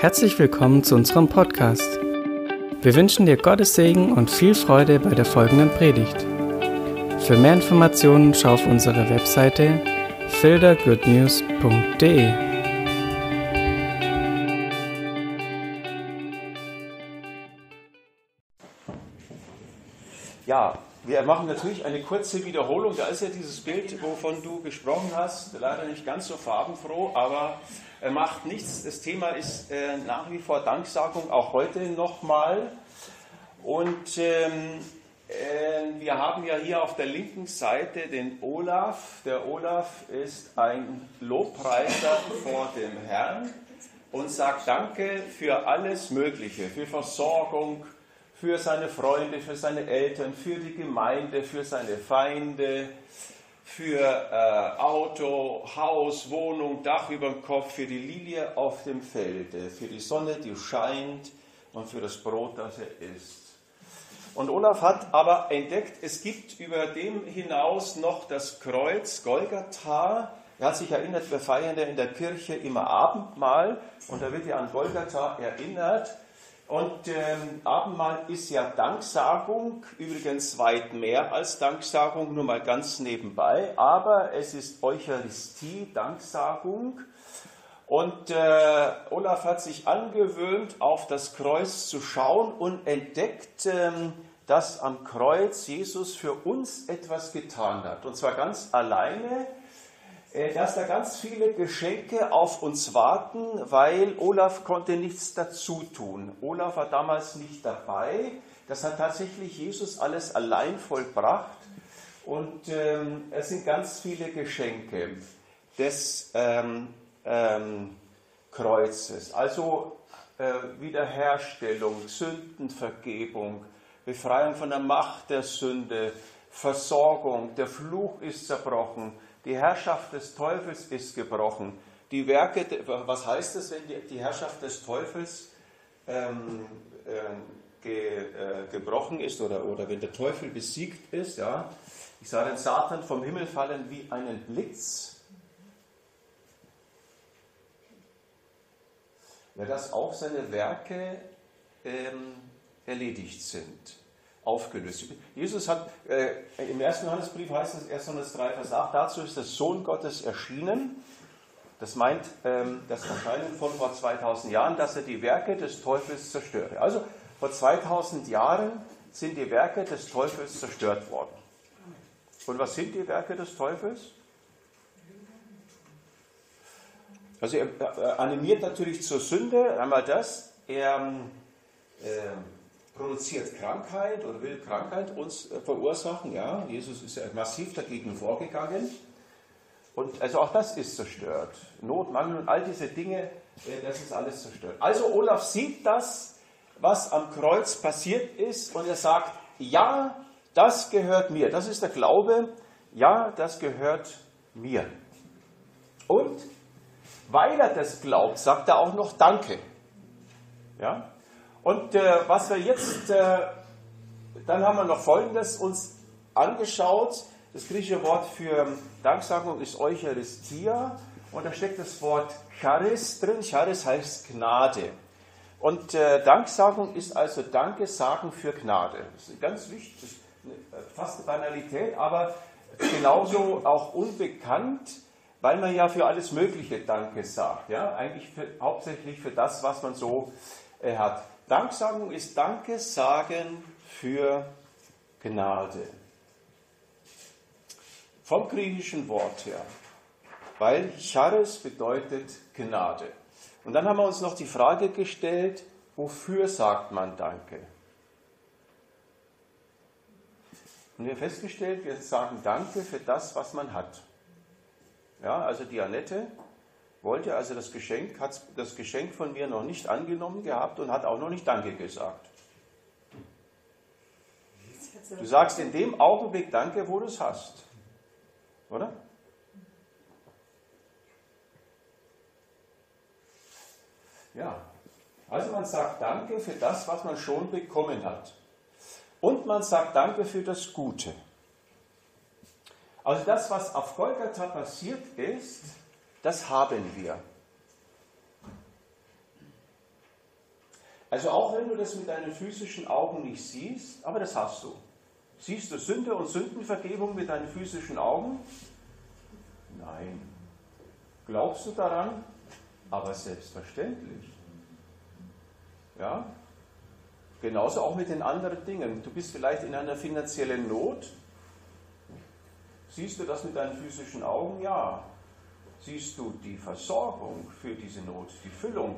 Herzlich willkommen zu unserem Podcast. Wir wünschen dir Gottes Segen und viel Freude bei der folgenden Predigt. Für mehr Informationen schau auf unsere Webseite fildergoodnews.de. machen natürlich eine kurze Wiederholung. Da ist ja dieses Bild, wovon du gesprochen hast, leider nicht ganz so farbenfroh, aber er macht nichts. Das Thema ist äh, nach wie vor Danksagung, auch heute nochmal. Und ähm, äh, wir haben ja hier auf der linken Seite den Olaf. Der Olaf ist ein Lobpreiser vor dem Herrn und sagt Danke für alles Mögliche, für Versorgung, für seine Freunde, für seine Eltern, für die Gemeinde, für seine Feinde, für äh, Auto, Haus, Wohnung, Dach über dem Kopf, für die Lilie auf dem Felde, für die Sonne, die scheint und für das Brot, das er isst. Und Olaf hat aber entdeckt, es gibt über dem hinaus noch das Kreuz Golgatha. Er hat sich erinnert, wir feiern ja in der Kirche immer Abendmahl und da wird ja an Golgatha erinnert. Und ähm, Abendmahl ist ja Danksagung, übrigens weit mehr als Danksagung, nur mal ganz nebenbei, aber es ist Eucharistie, Danksagung. Und äh, Olaf hat sich angewöhnt, auf das Kreuz zu schauen und entdeckt, ähm, dass am Kreuz Jesus für uns etwas getan hat. Und zwar ganz alleine dass da ganz viele Geschenke auf uns warten, weil Olaf konnte nichts dazu tun. Olaf war damals nicht dabei. Das hat tatsächlich Jesus alles allein vollbracht. Und ähm, es sind ganz viele Geschenke des ähm, ähm, Kreuzes. Also äh, Wiederherstellung, Sündenvergebung, Befreiung von der Macht der Sünde, Versorgung, der Fluch ist zerbrochen, die Herrschaft des Teufels ist gebrochen. Die Werke, was heißt es, wenn die, die Herrschaft des Teufels ähm, äh, ge, äh, gebrochen ist oder, oder wenn der Teufel besiegt ist? Ja? Ich sah den Satan vom Himmel fallen wie einen Blitz. Ja, dass auch seine Werke ähm, erledigt sind aufgelöst. Jesus hat, äh, im ersten Johannesbrief heißt es, 1. Johannes 3, Vers 8, dazu ist der Sohn Gottes erschienen. Das meint ähm, das Erscheinen von vor 2000 Jahren, dass er die Werke des Teufels zerstöre. Also vor 2000 Jahren sind die Werke des Teufels zerstört worden. Und was sind die Werke des Teufels? Also er animiert natürlich zur Sünde, einmal das, er äh, produziert Krankheit oder will Krankheit uns äh, verursachen. Ja, Jesus ist ja massiv dagegen vorgegangen. Und also auch das ist zerstört. Not, Mangel und all diese Dinge, äh, das ist alles zerstört. Also Olaf sieht das, was am Kreuz passiert ist und er sagt, ja, das gehört mir. Das ist der Glaube, ja, das gehört mir. Und weil er das glaubt, sagt er auch noch Danke. Ja? Und äh, was wir jetzt, äh, dann haben wir noch Folgendes uns angeschaut. Das griechische Wort für Danksagung ist Eucharistia und da steckt das Wort Charis drin. Charis heißt Gnade. Und äh, Danksagung ist also Danke sagen für Gnade. Das ist ganz wichtig, fast eine Banalität, aber genauso auch unbekannt, weil man ja für alles Mögliche Danke sagt. Ja? Eigentlich für, hauptsächlich für das, was man so äh, hat. Danksagung ist Danke sagen für Gnade. Vom griechischen Wort her, weil Charis bedeutet Gnade. Und dann haben wir uns noch die Frage gestellt, wofür sagt man Danke? Und wir haben festgestellt, wir sagen Danke für das, was man hat. Ja, also die Annette wollte also das Geschenk, hat das Geschenk von mir noch nicht angenommen gehabt und hat auch noch nicht Danke gesagt. Du sagst in dem Augenblick Danke, wo du es hast. Oder? Ja. Also man sagt Danke für das, was man schon bekommen hat. Und man sagt Danke für das Gute. Also das, was auf Golgatha passiert ist, das haben wir. Also auch wenn du das mit deinen physischen Augen nicht siehst, aber das hast du. Siehst du Sünde und Sündenvergebung mit deinen physischen Augen? Nein. Glaubst du daran? Aber selbstverständlich. Ja? Genauso auch mit den anderen Dingen. Du bist vielleicht in einer finanziellen Not. Siehst du das mit deinen physischen Augen? Ja. Siehst du die Versorgung für diese Not, die Füllung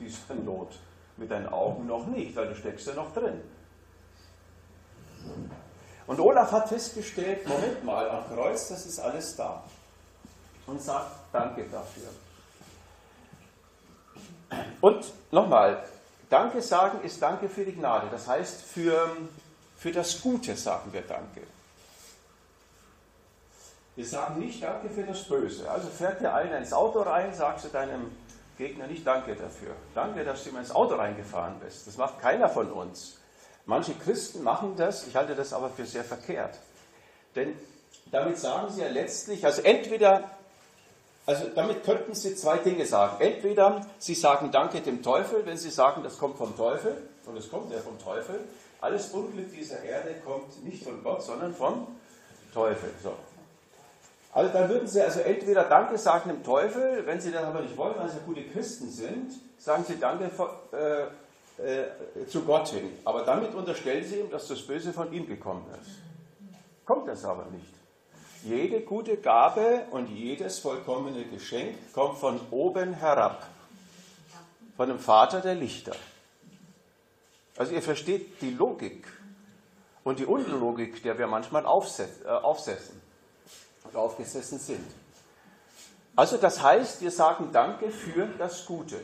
dieser Not mit deinen Augen noch nicht, weil du steckst ja noch drin. Und Olaf hat festgestellt, Moment mal, am Kreuz, das ist alles da. Und sagt Danke dafür. Und nochmal, Danke sagen ist Danke für die Gnade. Das heißt, für, für das Gute sagen wir Danke. Wir sagen nicht Danke für das Böse. Also fährt dir einer ins Auto rein, sagst du deinem Gegner nicht Danke dafür. Danke, dass du mir ins Auto reingefahren bist. Das macht keiner von uns. Manche Christen machen das, ich halte das aber für sehr verkehrt. Denn damit sagen sie ja letztlich, also entweder, also damit könnten sie zwei Dinge sagen. Entweder sie sagen Danke dem Teufel, wenn sie sagen, das kommt vom Teufel, und es kommt ja vom Teufel. Alles Unglück dieser Erde kommt nicht von Gott, sondern vom Teufel. So. Also dann würden sie also entweder Danke sagen dem Teufel, wenn sie das aber nicht wollen, weil sie gute Christen sind, sagen sie Danke äh, äh, zu Gott hin. Aber damit unterstellen sie ihm, dass das Böse von ihm gekommen ist. Kommt das aber nicht. Jede gute Gabe und jedes vollkommene Geschenk kommt von oben herab, von dem Vater der Lichter. Also ihr versteht die Logik und die Unlogik, der wir manchmal aufsetzen. Äh, aufgesessen sind. Also das heißt, wir sagen Danke für das Gute.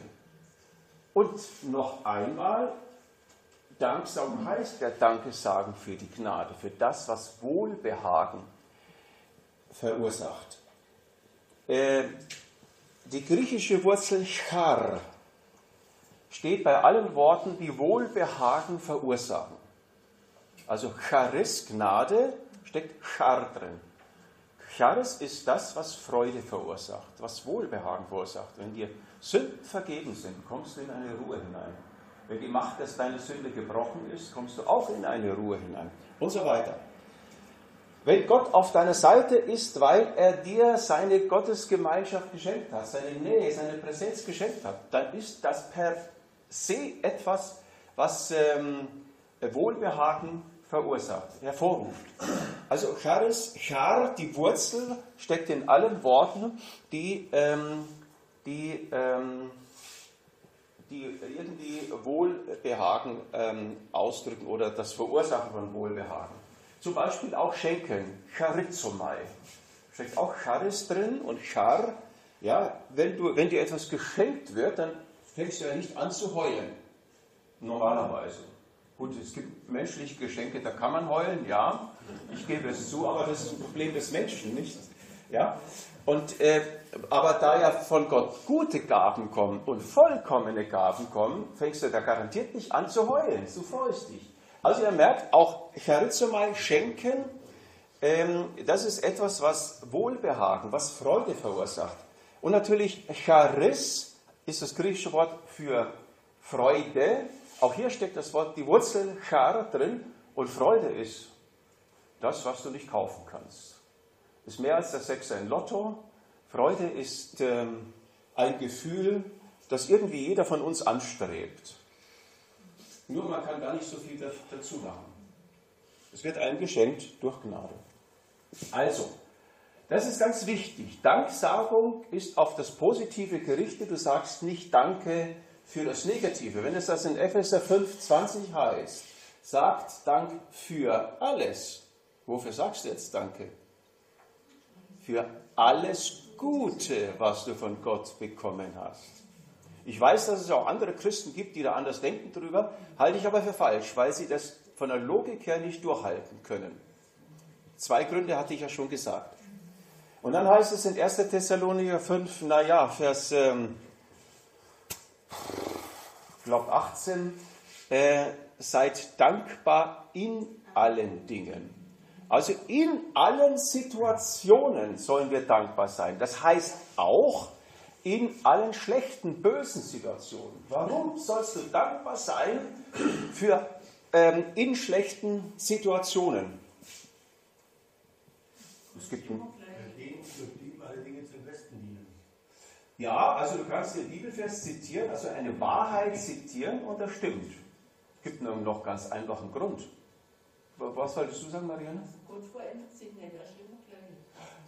Und noch einmal, Danksagen heißt ja Danke sagen für die Gnade, für das, was Wohlbehagen verursacht. Äh, die griechische Wurzel char steht bei allen Worten, die Wohlbehagen verursachen. Also charis, Gnade, steckt char drin. Charis ist das, was Freude verursacht, was Wohlbehagen verursacht. Wenn dir Sünden vergeben sind, kommst du in eine Ruhe hinein. Wenn die Macht, dass deine Sünde gebrochen ist, kommst du auch in eine Ruhe hinein. Und so weiter. Wenn Gott auf deiner Seite ist, weil er dir seine Gottesgemeinschaft geschenkt hat, seine Nähe, seine Präsenz geschenkt hat, dann ist das per se etwas, was ähm, Wohlbehagen verursacht, hervorruft. Also Charis, Char, die Wurzel, steckt in allen Worten, die, ähm, die, ähm, die irgendwie Wohlbehagen ähm, ausdrücken oder das Verursachen von Wohlbehagen. Zum Beispiel auch Schenken, Charizomai. Steckt auch Charis drin und Char, ja, wenn, du, wenn dir etwas geschenkt wird, dann fängst du ja nicht an zu heulen. Normalerweise. Gut, es gibt menschliche Geschenke, da kann man heulen, ja, ich gebe es zu, aber das ist ein Problem des Menschen, nicht? Ja? Und, äh, aber da ja von Gott gute Gaben kommen und vollkommene Gaben kommen, fängst du da garantiert nicht an zu heulen, du freust dich. Also ihr merkt, auch Charizomai, Schenken, ähm, das ist etwas, was Wohlbehagen, was Freude verursacht. Und natürlich Charis ist das griechische Wort für Freude, auch hier steckt das Wort, die Wurzel Char drin und Freude ist das, was du nicht kaufen kannst. Ist mehr als der Sechser in Lotto. Freude ist ähm, ein Gefühl, das irgendwie jeder von uns anstrebt. Nur man kann gar nicht so viel dazu machen. Es wird einem geschenkt durch Gnade. Also, das ist ganz wichtig. Danksagung ist auf das Positive gerichtet. Du sagst nicht Danke für das Negative. Wenn es das in Epheser 5, 20 heißt, sagt Dank für alles. Wofür sagst du jetzt Danke? Für alles Gute, was du von Gott bekommen hast. Ich weiß, dass es auch andere Christen gibt, die da anders denken drüber, halte ich aber für falsch, weil sie das von der Logik her nicht durchhalten können. Zwei Gründe hatte ich ja schon gesagt. Und dann heißt es in 1. Thessalonicher 5, naja, Vers ähm, glaube 18, äh, seid dankbar in allen Dingen. Also in allen Situationen sollen wir dankbar sein. Das heißt auch in allen schlechten, bösen Situationen. Warum sollst du dankbar sein für ähm, in schlechten Situationen? Es gibt ein Ja, also du kannst den Bibelvers zitieren, also eine Wahrheit zitieren und das stimmt. Es gibt noch ganz einfachen Grund. Was solltest du sagen, Marianne? Gott verändert sich nicht, immer gleich.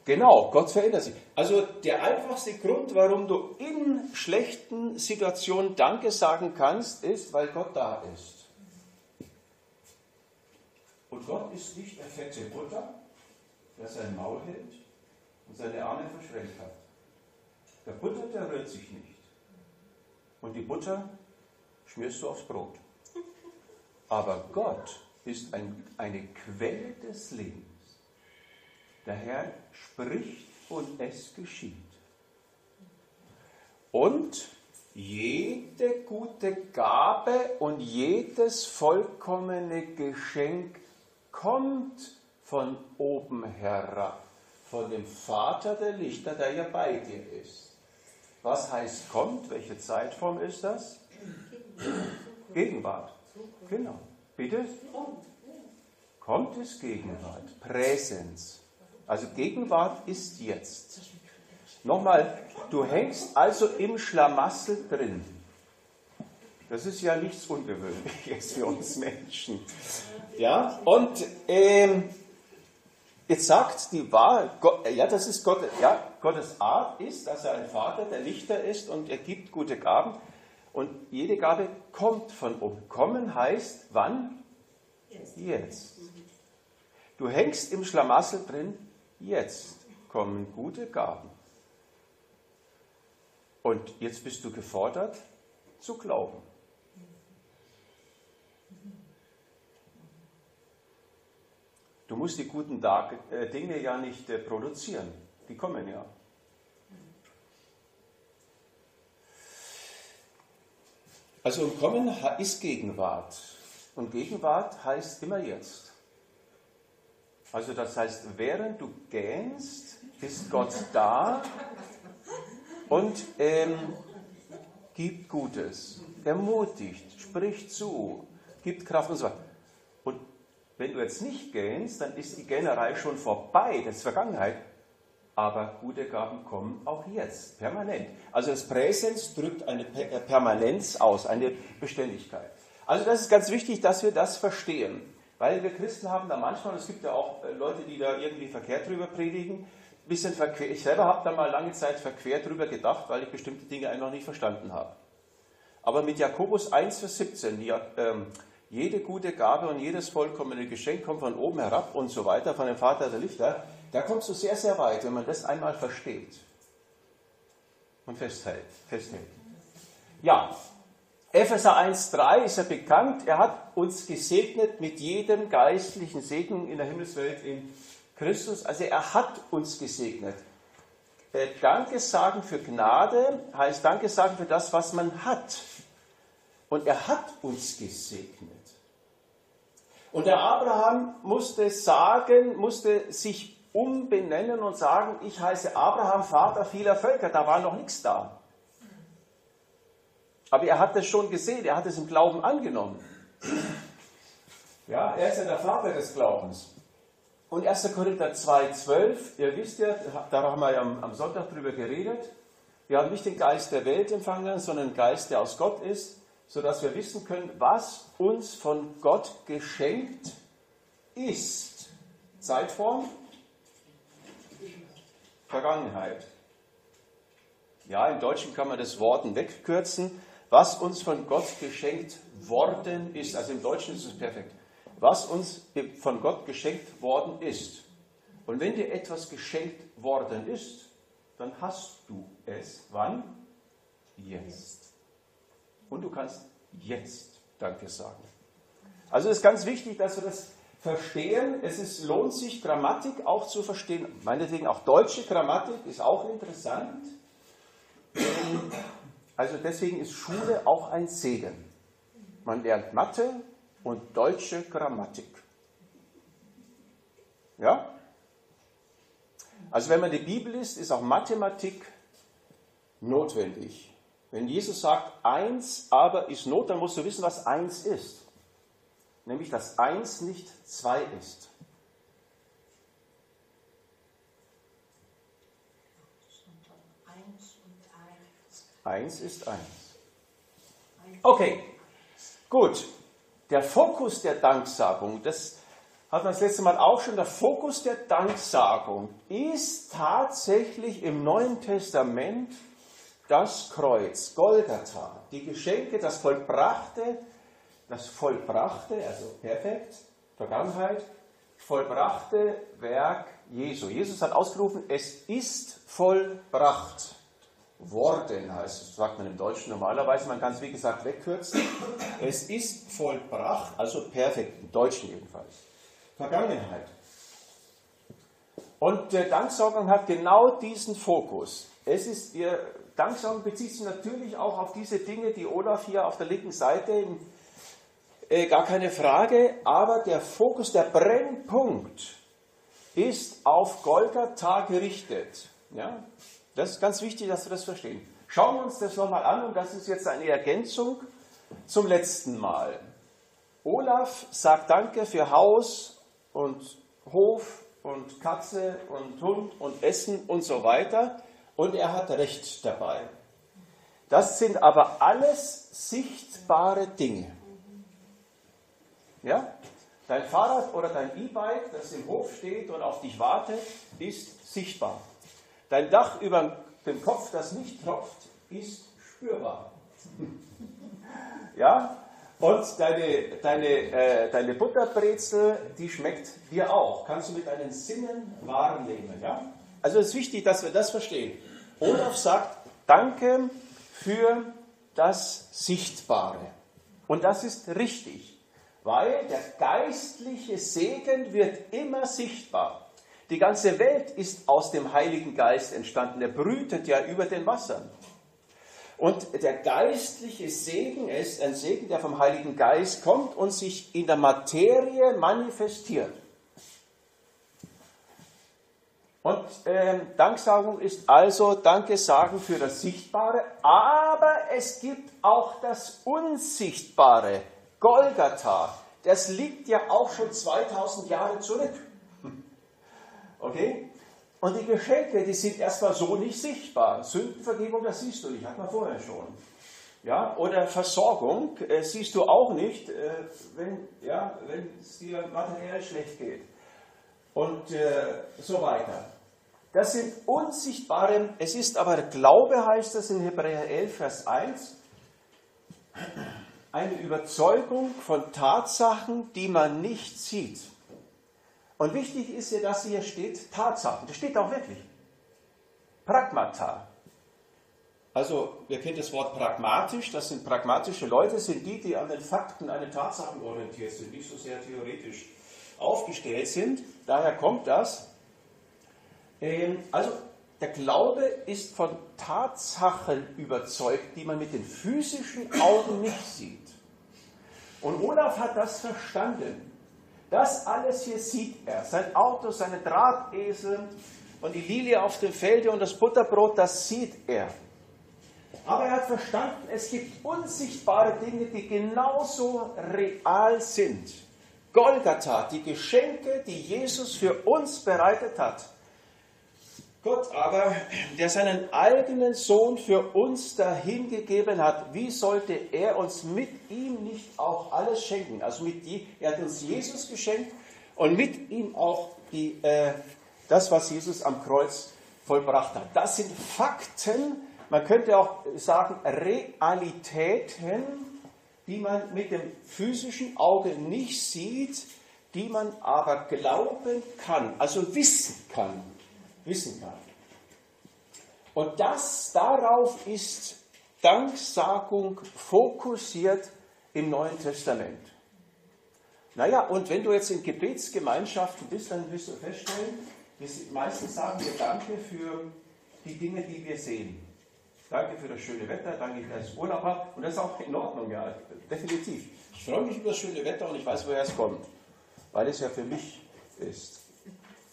Genau, Gott verändert sich. Also der einfachste Grund, warum du in schlechten Situationen Danke sagen kannst, ist, weil Gott da ist. Und Gott ist nicht der fette Butter, der sein Maul hält und seine Arme verschränkt hat. Der Butter, der rührt sich nicht. Und die Butter schmierst du aufs Brot. Aber Gott ist ein, eine Quelle des Lebens. Der Herr spricht und es geschieht. Und jede gute Gabe und jedes vollkommene Geschenk kommt von oben herab, von dem Vater der Lichter, der ja bei dir ist. Was heißt kommt? Welche Zeitform ist das? Gegenwart. Genau. Bitte? Kommt ist Gegenwart. Präsenz. Also Gegenwart ist jetzt. Nochmal, du hängst also im Schlamassel drin. Das ist ja nichts Ungewöhnliches für uns Menschen. Ja, und ähm, Jetzt sagt die Wahrheit, ja, das ist Gott, ja, Gottes Art ist, dass er ein Vater, der Lichter ist und er gibt gute Gaben. Und jede Gabe kommt von oben. Kommen heißt wann? Jetzt. jetzt. Du hängst im Schlamassel drin, jetzt kommen gute Gaben. Und jetzt bist du gefordert zu glauben. Du musst die guten äh, Dinge ja nicht äh, produzieren. Die kommen ja. Also Kommen ist Gegenwart. Und Gegenwart heißt immer jetzt. Also das heißt, während du gähnst, ist Gott da und ähm, gibt Gutes, ermutigt, spricht zu, gibt Kraft und so weiter. Wenn du jetzt nicht gähnst, dann ist die Gähnerei schon vorbei, das ist Vergangenheit. Aber gute Gaben kommen auch jetzt, permanent. Also das Präsens drückt eine äh, Permanenz aus, eine Beständigkeit. Also das ist ganz wichtig, dass wir das verstehen. Weil wir Christen haben da manchmal, es gibt ja auch äh, Leute, die da irgendwie verkehrt drüber predigen, bisschen verquer. Ich selber habe da mal lange Zeit verquer drüber gedacht, weil ich bestimmte Dinge einfach nicht verstanden habe. Aber mit Jakobus 1, Vers 17, die, ähm, jede gute Gabe und jedes vollkommene Geschenk kommt von oben herab und so weiter, von dem Vater der Lichter. Da kommst du sehr, sehr weit, wenn man das einmal versteht und festhält. festhält. Ja, Epheser 1,3 ist ja bekannt. Er hat uns gesegnet mit jedem geistlichen Segen in der Himmelswelt in Christus. Also er hat uns gesegnet. Äh, Danke sagen für Gnade heißt Danke sagen für das, was man hat. Und er hat uns gesegnet. Und der Abraham musste sagen, musste sich umbenennen und sagen, ich heiße Abraham, Vater vieler Völker. Da war noch nichts da. Aber er hat es schon gesehen, er hat es im Glauben angenommen. Ja, er ist ja der Vater des Glaubens. Und 1. Korinther 2,12, ihr wisst ja, da haben wir ja am Sonntag drüber geredet, wir haben nicht den Geist der Welt empfangen, sondern den Geist, der aus Gott ist, sodass wir wissen können, was uns von Gott geschenkt ist. Zeitform? Vergangenheit. Ja, im Deutschen kann man das Worten wegkürzen. Was uns von Gott geschenkt worden ist, also im Deutschen ist es perfekt, was uns von Gott geschenkt worden ist. Und wenn dir etwas geschenkt worden ist, dann hast du es. Wann? Jetzt und du kannst jetzt Danke sagen. Also es ist ganz wichtig, dass wir das verstehen. Es ist, lohnt sich, Grammatik auch zu verstehen. Meinetwegen auch deutsche Grammatik ist auch interessant. Also deswegen ist Schule auch ein Segen. Man lernt Mathe und deutsche Grammatik. Ja? Also wenn man die Bibel liest, ist auch Mathematik notwendig. Wenn Jesus sagt, eins aber ist Not, dann musst du wissen, was eins ist. Nämlich, dass eins nicht zwei ist. Eins ist eins. Okay, gut. Der Fokus der Danksagung, das hat man das letzte Mal auch schon, der Fokus der Danksagung ist tatsächlich im Neuen Testament das Kreuz, Golgatha, die Geschenke, das Vollbrachte, das Vollbrachte, also perfekt, Vergangenheit, vollbrachte Werk Jesu. Jesus hat ausgerufen, es ist vollbracht worden, heißt es, sagt man im Deutschen normalerweise, man kann es wie gesagt wegkürzen. Es ist vollbracht, also perfekt, im Deutschen jedenfalls. Vergangenheit. Und der Danksagung hat genau diesen Fokus. Es ist, ihr Danksagung bezieht sich natürlich auch auf diese Dinge, die Olaf hier auf der linken Seite, äh, gar keine Frage, aber der Fokus, der Brennpunkt ist auf Golgatha gerichtet. Ja? Das ist ganz wichtig, dass wir das verstehen. Schauen wir uns das nochmal an und das ist jetzt eine Ergänzung zum letzten Mal. Olaf sagt Danke für Haus und Hof und Katze und Hund und Essen und so weiter und er hat Recht dabei. Das sind aber alles sichtbare Dinge. Ja? Dein Fahrrad oder dein E-Bike, das im Hof steht und auf dich wartet, ist sichtbar. Dein Dach über dem Kopf, das nicht tropft, ist spürbar. ja? Und deine, deine, äh, deine Butterbrezel, die schmeckt dir auch. Kannst du mit deinen Sinnen wahrnehmen. Ja? Also es ist wichtig, dass wir das verstehen. Olaf sagt, danke für das Sichtbare. Und das ist richtig, weil der geistliche Segen wird immer sichtbar. Die ganze Welt ist aus dem Heiligen Geist entstanden. Er brütet ja über den Wassern. Und der geistliche Segen ist ein Segen, der vom Heiligen Geist kommt und sich in der Materie manifestiert. Und äh, Danksagung ist also Danke sagen für das Sichtbare, aber es gibt auch das Unsichtbare, Golgatha. Das liegt ja auch schon 2000 Jahre zurück. Okay? Und die Geschenke, die sind erstmal so nicht sichtbar. Sündenvergebung, das siehst du nicht, hat man vorher schon. Ja, oder Versorgung äh, siehst du auch nicht, äh, wenn ja, es dir materiell schlecht geht. Und äh, so weiter. Das sind unsichtbare, es ist aber Glaube, heißt das in Hebräer 11, Vers 1, eine Überzeugung von Tatsachen, die man nicht sieht. Und wichtig ist ja, dass hier steht Tatsachen. Das steht auch wirklich. Pragmata. Also, ihr kennt das Wort pragmatisch, das sind pragmatische Leute, sind die, die an den Fakten, an den Tatsachen orientiert sind, nicht so sehr theoretisch aufgestellt sind. Daher kommt das. Ähm, also, der Glaube ist von Tatsachen überzeugt, die man mit den physischen Augen nicht sieht. Und Olaf hat das verstanden. Das alles hier sieht er. Sein Auto, seine Drahtesel und die Lilie auf dem Felde und das Butterbrot, das sieht er. Aber er hat verstanden, es gibt unsichtbare Dinge, die genauso real sind. Golgatha, die Geschenke, die Jesus für uns bereitet hat. Gott aber, der seinen eigenen Sohn für uns dahingegeben hat, wie sollte er uns mit ihm nicht auch alles schenken? Also mit die, er hat uns Jesus geschenkt und mit ihm auch die, äh, das, was Jesus am Kreuz vollbracht hat. Das sind Fakten, man könnte auch sagen Realitäten, die man mit dem physischen Auge nicht sieht, die man aber glauben kann, also wissen kann wissen kann. Und das, darauf ist Danksagung fokussiert im Neuen Testament. Naja, und wenn du jetzt in Gebetsgemeinschaften bist, dann wirst du feststellen, meistens sagen wir Danke für die Dinge, die wir sehen. Danke für das schöne Wetter, danke für das Urlaub. Und das ist auch in Ordnung, ja, definitiv. Ich freue mich über das schöne Wetter und ich weiß, woher es kommt, weil es ja für mich ist.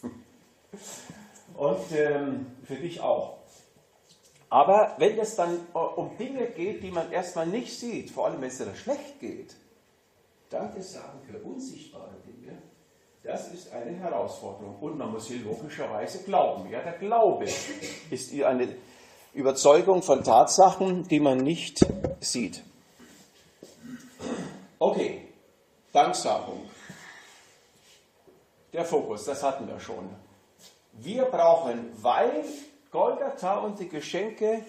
und ähm, für dich auch. Aber wenn es dann äh, um Dinge geht, die man erstmal nicht sieht, vor allem wenn es dir schlecht geht, ist Sagen für unsichtbare Dinge, das ist eine Herausforderung. Und man muss hier logischerweise glauben. Ja, der Glaube ist eine Überzeugung von Tatsachen, die man nicht sieht. Okay, Danksagung. Der Fokus, das hatten wir schon. Wir brauchen, weil Golgatha und die Geschenke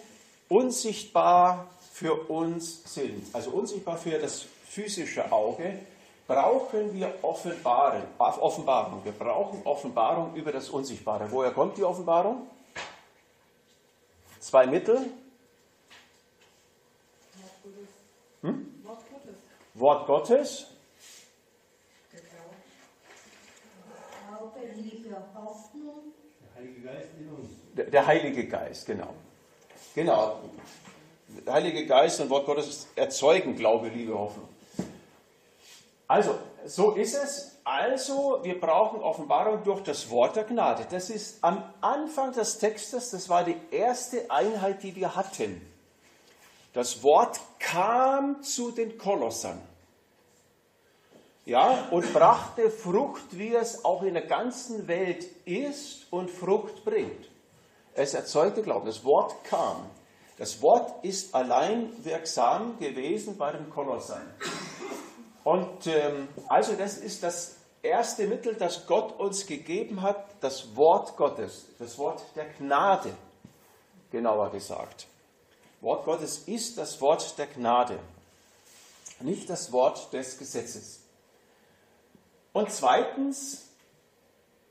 unsichtbar für uns sind, also unsichtbar für das physische Auge, brauchen wir Offenbarung. Wir brauchen Offenbarung über das Unsichtbare. Woher kommt die Offenbarung? Zwei Mittel. Hm? Wort Gottes. Der Heilige Geist, genau. Genau. Der Heilige Geist und Wort Gottes erzeugen Glaube, Liebe, Hoffnung. Also, so ist es. Also, wir brauchen Offenbarung durch das Wort der Gnade. Das ist am Anfang des Textes, das war die erste Einheit, die wir hatten. Das Wort kam zu den Kolossern. Ja, und brachte Frucht, wie es auch in der ganzen Welt ist und Frucht bringt. Es erzeugte Glauben. Das Wort kam. Das Wort ist allein wirksam gewesen bei den Kolossern. Und ähm, also das ist das erste Mittel, das Gott uns gegeben hat, das Wort Gottes, das Wort der Gnade, genauer gesagt. Wort Gottes ist das Wort der Gnade, nicht das Wort des Gesetzes. Und zweitens,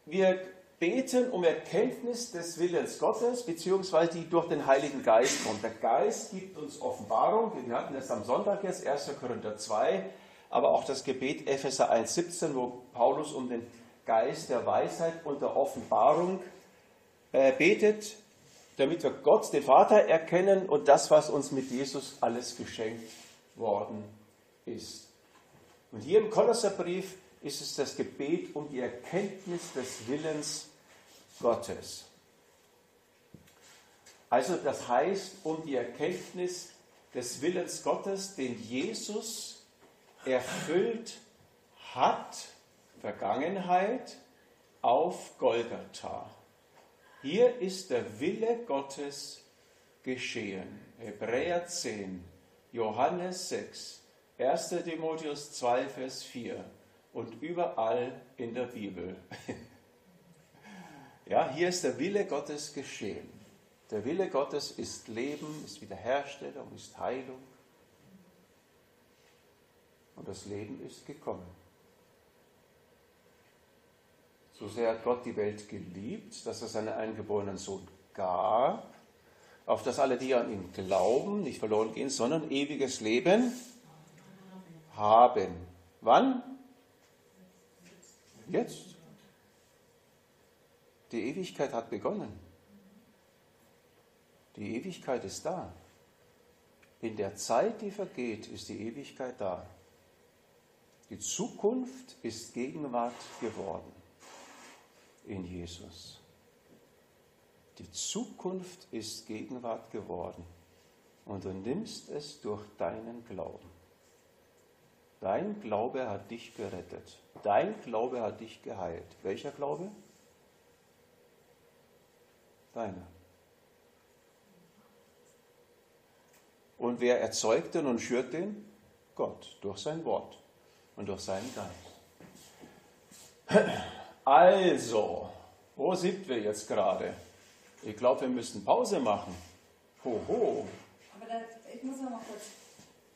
wir beten um Erkenntnis des Willens Gottes, beziehungsweise die durch den Heiligen Geist kommt. Der Geist gibt uns Offenbarung, wir hatten das am Sonntag jetzt, 1. Korinther 2, aber auch das Gebet Epheser 1,17, wo Paulus um den Geist der Weisheit und der Offenbarung äh, betet, damit wir Gott, den Vater, erkennen und das, was uns mit Jesus alles geschenkt worden ist. Und hier im Kolosserbrief ist es das Gebet um die Erkenntnis des Willens Gottes. Also das heißt um die Erkenntnis des Willens Gottes, den Jesus erfüllt hat, Vergangenheit, auf Golgatha. Hier ist der Wille Gottes geschehen. Hebräer 10, Johannes 6, 1 Timotheus 2, Vers 4 und überall in der Bibel. ja, hier ist der Wille Gottes geschehen. Der Wille Gottes ist Leben, ist Wiederherstellung, ist Heilung. Und das Leben ist gekommen. So sehr hat Gott die Welt geliebt, dass er seinen eingeborenen Sohn gab, auf dass alle, die an ihn glauben, nicht verloren gehen, sondern ewiges Leben haben. Wann? Jetzt. Die Ewigkeit hat begonnen. Die Ewigkeit ist da. In der Zeit, die vergeht, ist die Ewigkeit da. Die Zukunft ist Gegenwart geworden in Jesus. Die Zukunft ist Gegenwart geworden und du nimmst es durch deinen Glauben. Dein Glaube hat dich gerettet. Dein Glaube hat dich geheilt. Welcher Glaube? Deiner. Und wer erzeugt den und schürt den? Gott, durch sein Wort und durch seinen Geist. Also, wo sind wir jetzt gerade? Ich glaube, wir müssen Pause machen. Hoho. Aber da, ich muss noch mal kurz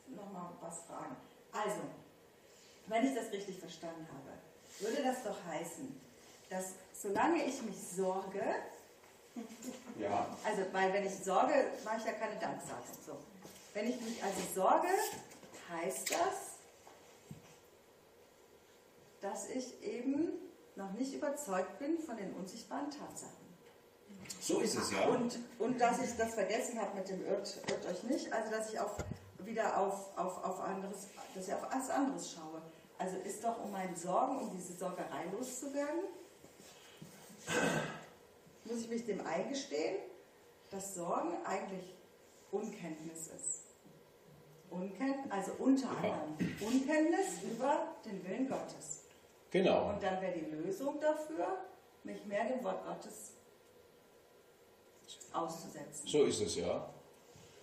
noch mal was fragen. Also, wenn ich das richtig verstanden habe, würde das doch heißen, dass solange ich mich sorge, ja. also weil wenn ich sorge, mache ich ja keine Danksagung. So. Wenn ich mich also sorge, heißt das, dass ich eben noch nicht überzeugt bin von den unsichtbaren Tatsachen. So ist es ja. Und, und dass ich das vergessen habe mit dem irrt, irrt euch nicht, also dass ich auch wieder auf, auf, auf anderes, dass ich auf alles anderes schaue. Also ist doch um meine Sorgen, um diese Sorgerei loszuwerden, muss ich mich dem eingestehen, dass Sorgen eigentlich Unkenntnis ist. Unkenntnis, also unter anderem Unkenntnis über den Willen Gottes. Genau. Und dann wäre die Lösung dafür, mich mehr dem Wort Gottes auszusetzen. So ist es ja.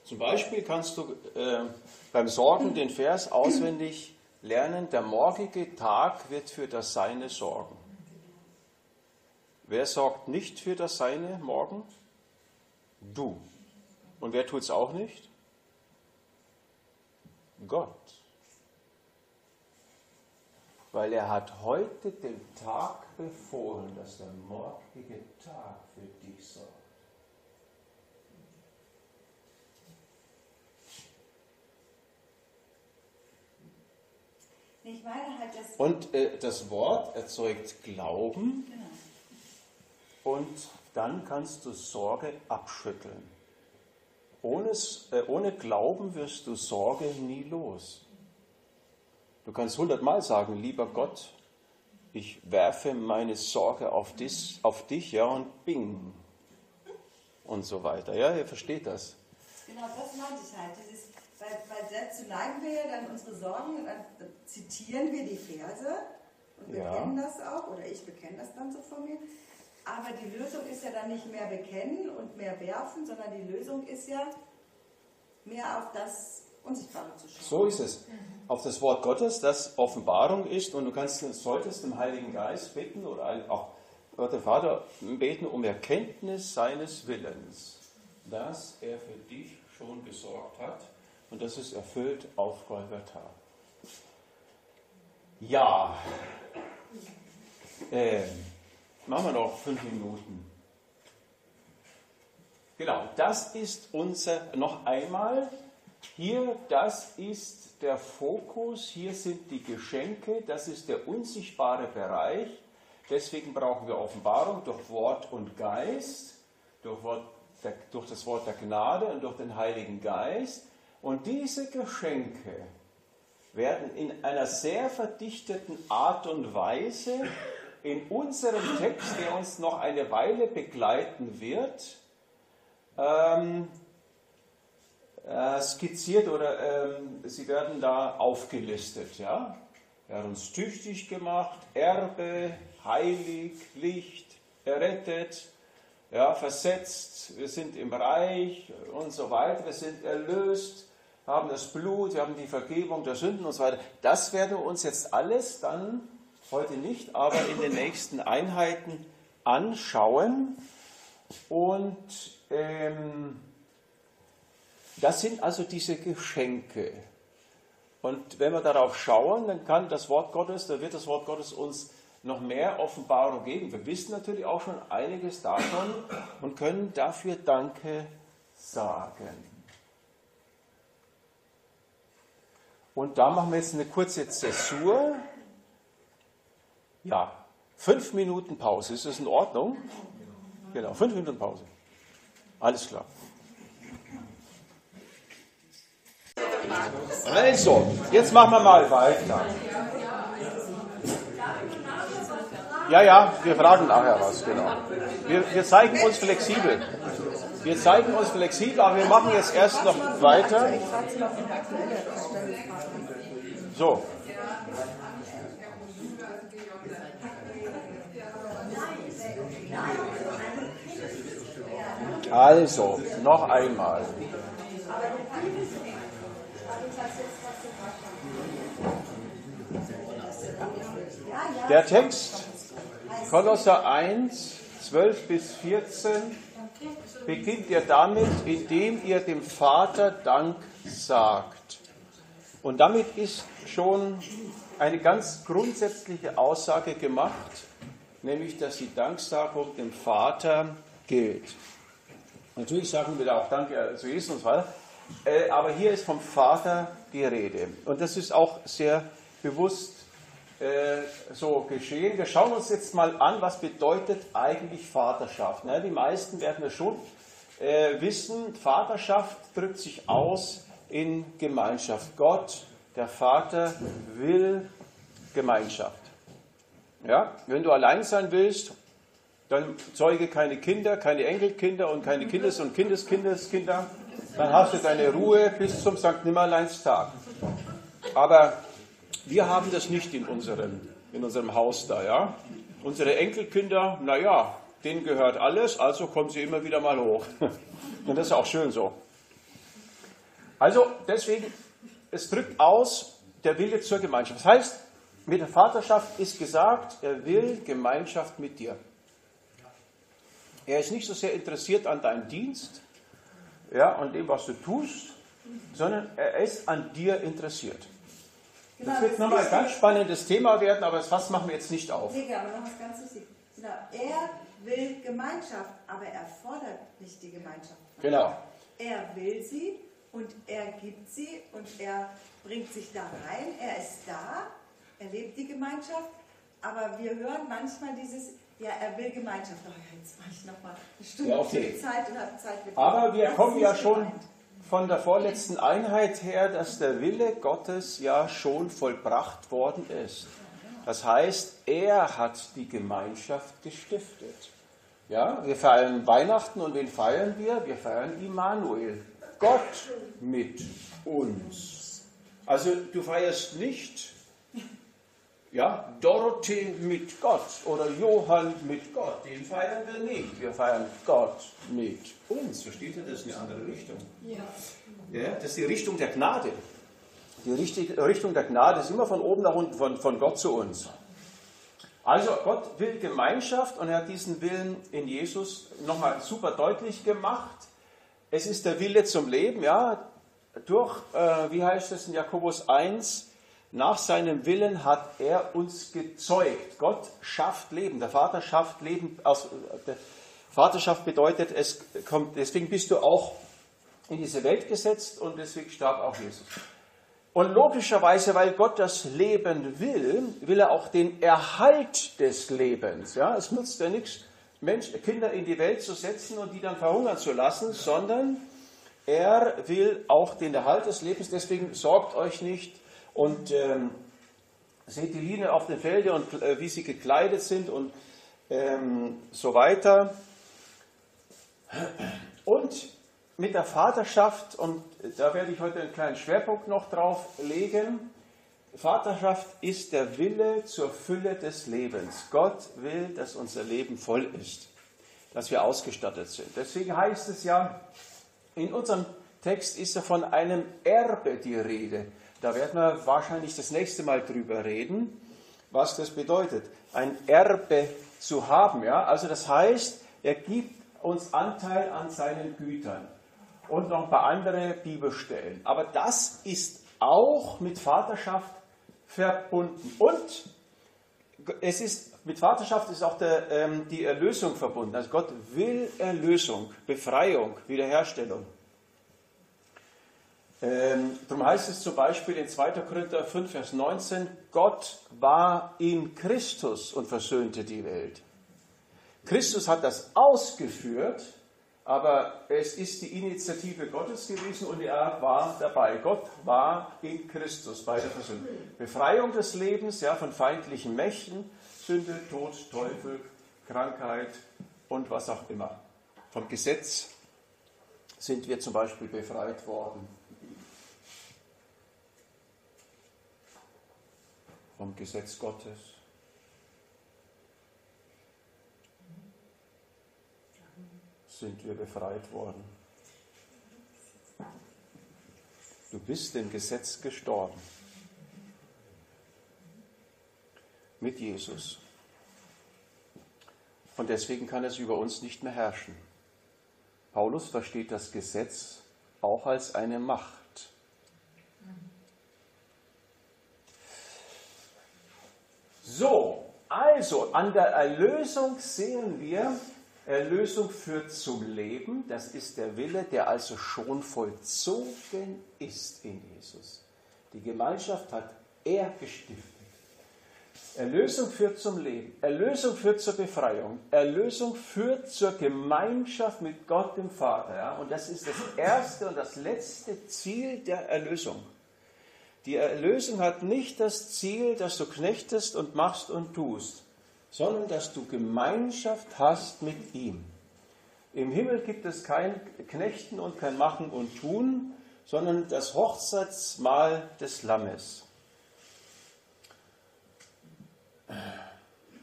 Zum Beispiel kannst du äh, beim Sorgen den Vers auswendig lernen, der morgige Tag wird für das Seine sorgen. Wer sorgt nicht für das Seine morgen? Du. Und wer tut es auch nicht? Gott. Weil er hat heute den Tag befohlen, dass der morgige Tag für dich sorgt. Dass. Und äh, das Wort erzeugt Glauben Genau. und dann kannst du Sorge abschütteln. Ohne, äh, ohne Glauben wirst du Sorge nie los. Du kannst hundertmal sagen, lieber Gott, ich werfe meine Sorge auf, dis, auf dich, ja, und bing. Und so weiter. Ja, ihr versteht das. Genau, das meinte ich halt. Dieses, weil, weil dazu neigen wir ja dann unsere Sorgen, dann zitieren wir die Verse und Ja. bekennen das auch, oder ich bekenne das dann so von mir. Aber die Lösung ist ja dann nicht mehr bekennen und mehr werfen, sondern die Lösung ist ja mehr auf das Unsichtbare. So ist es. Auf das Wort Gottes, das Offenbarung ist, und du kannst, solltest dem Heiligen Geist bitten oder auch Gott der Vater beten um Erkenntnis seines Willens, dass er für dich schon gesorgt hat und das ist erfüllt auf Golgatha. Ja, ähm, machen wir noch fünf Minuten. Genau, das ist unser, noch einmal, hier, das ist der Fokus, hier sind die Geschenke, das ist der unsichtbare Bereich. Deswegen brauchen wir Offenbarung durch Wort und Geist, durch, Wort durch das Wort der Gnade und durch den Heiligen Geist. Und diese Geschenke werden in einer sehr verdichteten Art und Weise in unserem Text, der uns noch eine Weile begleiten wird, ähm, äh, skizziert oder ähm, sie werden da aufgelistet. Ja? Er hat uns tüchtig gemacht, Erbe, heilig, Licht, errettet, ja, versetzt, wir sind im Reich und so weiter, wir sind erlöst, haben das Blut, wir haben die Vergebung der Sünden und so weiter. Das werden wir uns jetzt alles dann heute nicht, aber in den nächsten Einheiten anschauen. Und ähm, das sind also diese Geschenke. Und wenn wir darauf schauen, dann kann das Wort Gottes, da wird das Wort Gottes uns noch mehr Offenbarung geben. Wir wissen natürlich auch schon einiges davon und können dafür Danke sagen. Und da machen wir jetzt eine kurze Zäsur. Ja, fünf Minuten Pause. Ist das in Ordnung? Genau, fünf Minuten Pause. Alles klar. Also, jetzt machen wir mal weiter. Ja, ja, wir fragen nachher was, genau. Wir, wir zeigen uns flexibel. Wir zeigen uns flexibel, aber wir machen jetzt erst noch weiter. So. Also, noch einmal. Der Text, Kolosser 1, 12 bis 14, beginnt ihr damit, indem ihr dem Vater Dank sagt. Und damit ist schon eine ganz grundsätzliche Aussage gemacht, nämlich dass die Danksagung dem Vater gilt. Natürlich sagen wir da auch Danke zu Jesus äh, aber hier ist vom Vater die Rede. Und das ist auch sehr bewusst äh, so geschehen. Wir schauen uns jetzt mal an, was bedeutet eigentlich Vaterschaft. Na, die meisten werden es schon äh, wissen, Vaterschaft drückt sich aus in Gemeinschaft. Gott, der Vater, will Gemeinschaft. Ja, wenn du allein sein willst, dann zeuge keine Kinder, keine Enkelkinder und keine Kindes- und Kindeskindeskinder. Dann hast du deine Ruhe bis zum St. Nimmerleinstag. Aber wir haben das nicht in unserem, in unserem Haus da, ja. Unsere Enkelkinder, naja, denen gehört alles, also kommen sie immer wieder mal hoch. Und das ist auch schön so. Also deswegen, es drückt aus der Wille zur Gemeinschaft. Das heißt, mit der Vaterschaft ist gesagt, er will Gemeinschaft mit dir. Er ist nicht so sehr interessiert an deinem Dienst, ja, an dem, was du tust, sondern er ist an dir interessiert. Genau, das wird nochmal ein ganz spannendes Thema werden, aber das Fass machen wir jetzt nicht auf. Nee, aber noch was ganz wichtig. Genau, er will Gemeinschaft, aber er fordert nicht die Gemeinschaft. Genau. Er will sie und er gibt sie und er bringt sich da rein. Er ist da, er lebt die Gemeinschaft, aber wir hören manchmal dieses, ja, er will Gemeinschaft. Oh ja, jetzt mache ich nochmal eine Stunde ja, okay. Zeit und habe Zeit mit Aber wir kommen ja schon gemeint. Von der vorletzten Einheit her, dass der Wille Gottes ja schon vollbracht worden ist. Das heißt, er hat die Gemeinschaft gestiftet. Ja, wir feiern Weihnachten und wen feiern wir? Wir feiern Immanuel, Gott mit uns. Also du feierst nicht ja, Dorothee mit Gott oder Johann mit Gott, den feiern wir nicht. Wir feiern Gott mit uns. Versteht ihr, das ist eine andere Richtung. Ja. ja das ist die Richtung der Gnade. Die Richtung der Gnade ist immer von oben nach unten, von, von Gott zu uns. Also Gott will Gemeinschaft und er hat diesen Willen in Jesus nochmal super deutlich gemacht. Es ist der Wille zum Leben, ja, durch, äh, wie heißt es in Jakobus 1, nach seinem Willen hat er uns gezeugt. Gott schafft Leben. Der Vater schafft Leben. Aus, der Vaterschaft bedeutet, es kommt, deswegen bist du auch in diese Welt gesetzt und deswegen starb auch Jesus. Und logischerweise, weil Gott das Leben will, will er auch den Erhalt des Lebens. Ja, es nutzt ja nichts, Mensch, Kinder in die Welt zu setzen und die dann verhungern zu lassen, sondern er will auch den Erhalt des Lebens. Deswegen sorgt euch nicht und ähm, seht die Linie auf dem Felde und äh, wie sie gekleidet sind und ähm, so weiter. Und mit der Vaterschaft, und da werde ich heute einen kleinen Schwerpunkt noch drauf legen, Vaterschaft ist der Wille zur Fülle des Lebens. Gott will, dass unser Leben voll ist, dass wir ausgestattet sind. Deswegen heißt es ja, in unserem Text ist ja von einem Erbe die Rede. Da werden wir wahrscheinlich das nächste Mal drüber reden, was das bedeutet, ein Erbe zu haben. Ja? Also das heißt, er gibt uns Anteil an seinen Gütern und noch ein paar andere Bibelstellen. Aber das ist auch mit Vaterschaft verbunden. Und es ist, mit Vaterschaft ist auch der, ähm, die Erlösung verbunden. Also Gott will Erlösung, Befreiung, Wiederherstellung. Ähm, darum heißt es zum Beispiel in 2. Korinther 5, Vers 19, Gott war in Christus und versöhnte die Welt. Christus hat das ausgeführt aber es ist die Initiative Gottes gewesen und er war dabei. Gott war in Christus bei der Versöhnung. Befreiung des Lebens ja, von feindlichen Mächten, Sünde, Tod, Teufel, Krankheit und was auch immer. Vom Gesetz sind wir zum Beispiel befreit worden. Vom Gesetz Gottes. sind wir befreit worden. Du bist dem Gesetz gestorben. Mit Jesus. Und deswegen kann es über uns nicht mehr herrschen. Paulus versteht das Gesetz auch als eine Macht. So, also an der Erlösung sehen wir, Erlösung führt zum Leben, das ist der Wille, der also schon vollzogen ist in Jesus. Die Gemeinschaft hat er gestiftet. Erlösung führt zum Leben, Erlösung führt zur Befreiung, Erlösung führt zur Gemeinschaft mit Gott dem Vater. Ja? Und das ist das erste und das letzte Ziel der Erlösung. Die Erlösung hat nicht das Ziel, dass du knechtest und machst und tust, sondern dass du Gemeinschaft hast mit ihm. Im Himmel gibt es kein Knechten und kein Machen und Tun, sondern das Hochzeitsmahl des Lammes.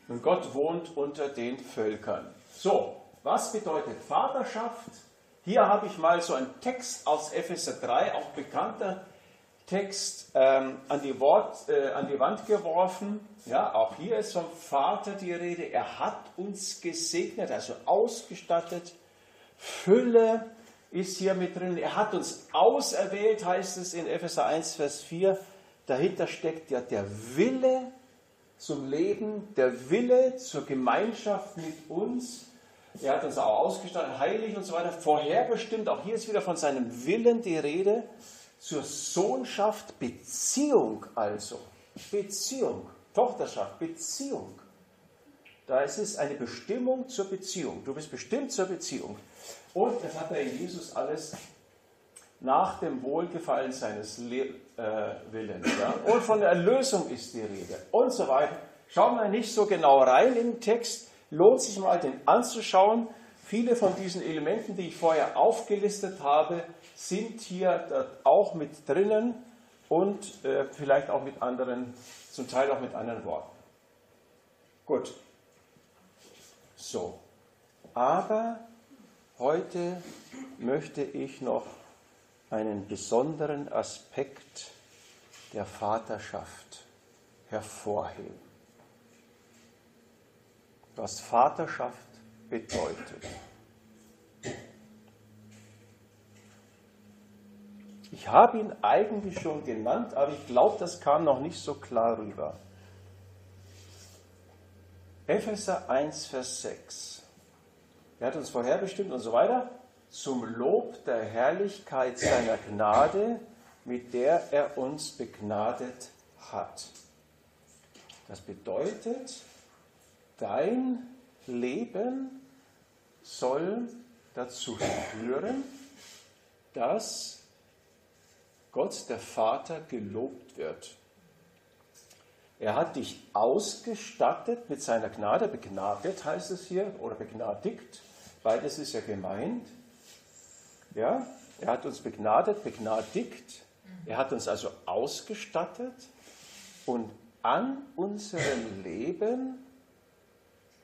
Und Gott wohnt unter den Völkern. So, was bedeutet Vaterschaft? Hier habe ich mal so einen Text aus Epheser 3, auch bekannter Text, ähm, an, die Wort, äh, an die Wand geworfen. Ja, auch hier ist vom Vater die Rede. Er hat uns gesegnet, also ausgestattet. Fülle ist hier mit drin. Er hat uns auserwählt, heißt es in Epheser 1, Vers 4. Dahinter steckt ja der Wille zum Leben, der Wille zur Gemeinschaft mit uns. Er hat uns auch ausgestattet, heilig und so weiter, vorherbestimmt. Auch hier ist wieder von seinem Willen die Rede. Zur Sohnschaft, Beziehung also. Beziehung, Tochterschaft, Beziehung. Da ist es eine Bestimmung zur Beziehung. Du bist bestimmt zur Beziehung. Und das hat er in Jesus alles nach dem Wohlgefallen seines Le äh, Willens. Ja? Und von der Erlösung ist die Rede und so weiter. Schauen wir nicht so genau rein in den Text. Lohnt sich mal, den anzuschauen. Viele von diesen Elementen, die ich vorher aufgelistet habe, sind hier auch mit drinnen und äh, vielleicht auch mit anderen, zum Teil auch mit anderen Worten. Gut. So. Aber Heute möchte ich noch einen besonderen Aspekt der Vaterschaft hervorheben. Was Vaterschaft bedeutet. Ich habe ihn eigentlich schon genannt, aber ich glaube, das kam noch nicht so klar rüber. Epheser 1, Vers 6. Er hat uns vorherbestimmt und so weiter, zum Lob der Herrlichkeit seiner Gnade, mit der er uns begnadet hat. Das bedeutet, dein Leben soll dazu führen, dass Gott der Vater gelobt wird. Er hat dich ausgestattet mit seiner Gnade, begnadet heißt es hier, oder begnadigt, Beides ist ja gemeint. Ja, er hat uns begnadet, begnadigt. Er hat uns also ausgestattet und an unserem Leben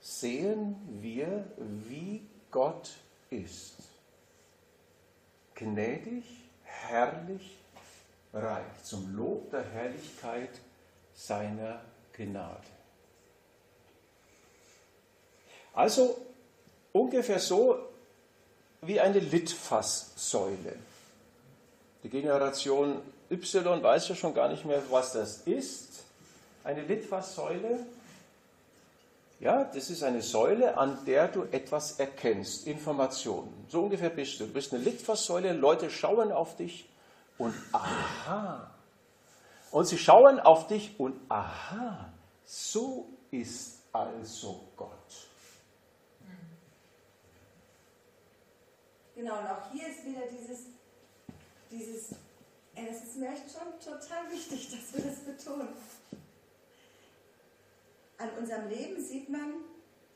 sehen wir, wie Gott ist. Gnädig, herrlich, reich, zum Lob der Herrlichkeit seiner Gnade. Also ungefähr so wie eine Litfaßsäule. Die Generation Y weiß ja schon gar nicht mehr, was das ist. Eine Litfaßsäule, ja, das ist eine Säule, an der du etwas erkennst, Informationen. So ungefähr bist du. Du bist eine Litfaßsäule, Leute schauen auf dich und aha. Und sie schauen auf dich und aha, so ist also Gott. Genau, und auch hier ist wieder dieses, dieses, es ist mir echt schon total wichtig, dass wir das betonen. An unserem Leben sieht man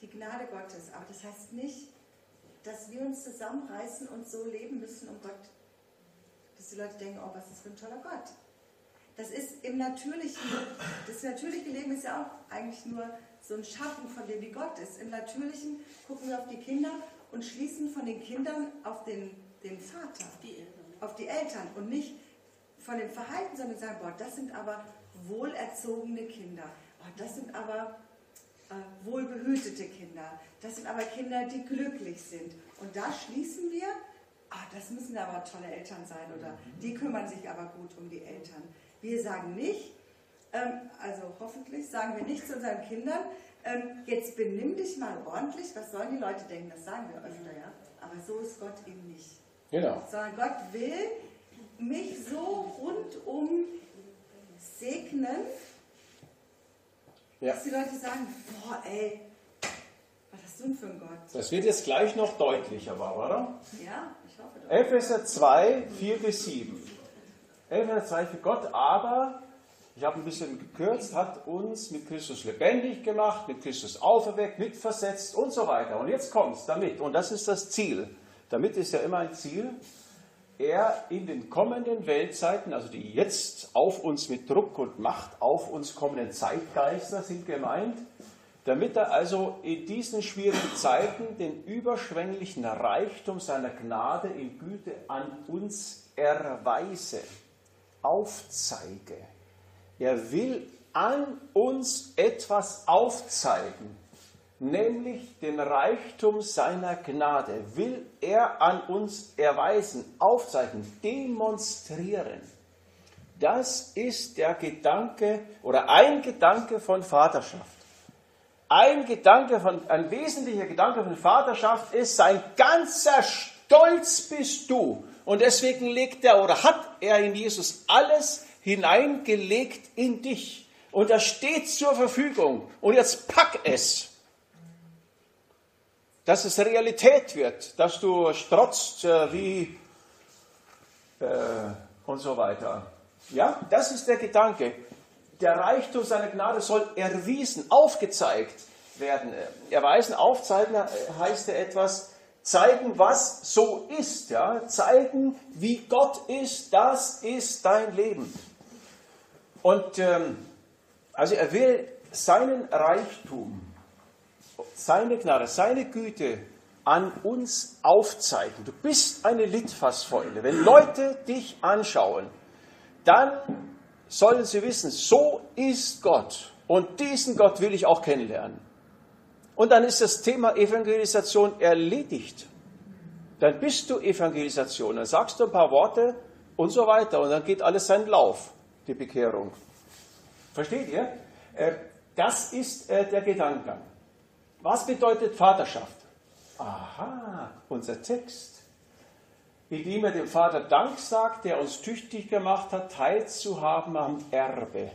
die Gnade Gottes, aber das heißt nicht, dass wir uns zusammenreißen und so leben müssen, um Gott, dass die Leute denken, oh, was ist für ein toller Gott. Das ist im natürlichen, das natürliche Leben ist ja auch eigentlich nur so ein Schatten von dem, wie Gott ist. Im natürlichen gucken wir auf die Kinder und schließen von den Kindern auf den, den Vater, die auf die Eltern und nicht von dem Verhalten, sondern sagen, boah, das sind aber wohlerzogene Kinder, das sind aber äh, wohlbehütete Kinder, das sind aber Kinder, die glücklich sind. Und da schließen wir, ah, das müssen aber tolle Eltern sein oder mhm. die kümmern sich aber gut um die Eltern. Wir sagen nicht, ähm, also hoffentlich sagen wir nicht zu unseren Kindern, ähm, jetzt benimm dich mal ordentlich, was sollen die Leute denken, das sagen wir öfter, ja. Aber so ist Gott eben nicht. Genau. Sondern Gott will mich so rundum segnen, ja. dass die Leute sagen, boah ey, was hast du denn für ein Gott? Das wird jetzt gleich noch deutlicher, Barbara. Ja, ich hoffe doch. Epheser 2, 4 bis 7. Epheser 2 für Gott, aber ich habe ein bisschen gekürzt, hat uns mit Christus lebendig gemacht, mit Christus auferweckt, mitversetzt und so weiter. Und jetzt kommt es damit, und das ist das Ziel. Damit ist ja immer ein Ziel, er in den kommenden Weltzeiten, also die jetzt auf uns mit Druck und Macht auf uns kommenden Zeitgeister sind gemeint, damit er also in diesen schwierigen Zeiten den überschwänglichen Reichtum seiner Gnade in Güte an uns erweise, aufzeige. Er will an uns etwas aufzeigen, nämlich den Reichtum seiner Gnade, will er an uns erweisen, aufzeigen, demonstrieren. Das ist der Gedanke oder ein Gedanke von Vaterschaft. Ein Gedanke von, ein wesentlicher Gedanke von Vaterschaft ist, sein ganzer Stolz bist du. Und deswegen legt er oder hat er in Jesus alles hineingelegt in dich. Und das steht zur Verfügung. Und jetzt pack es. Dass es Realität wird, dass du strotzt äh, wie äh, und so weiter. Ja, das ist der Gedanke der Reichtum seiner Gnade soll erwiesen, aufgezeigt werden. Erweisen, aufzeigen heißt ja etwas, zeigen, was so ist. Ja? Zeigen, wie Gott ist, das ist dein Leben. Und ähm, also er will seinen Reichtum, seine Gnade, seine Güte an uns aufzeigen. Du bist eine Litfaßsäule. Wenn Leute dich anschauen, dann sollen sie wissen, so ist Gott. Und diesen Gott will ich auch kennenlernen. Und dann ist das Thema Evangelisation erledigt. Dann bist du Evangelisation. Dann sagst du ein paar Worte und so weiter. Und dann geht alles seinen Lauf, die Bekehrung. Versteht ihr? Äh, das ist äh, der Gedankengang. Was bedeutet Vaterschaft? Aha, unser Text indem er dem Vater Dank sagt, der uns tüchtig gemacht hat, teilzuhaben am Erbe.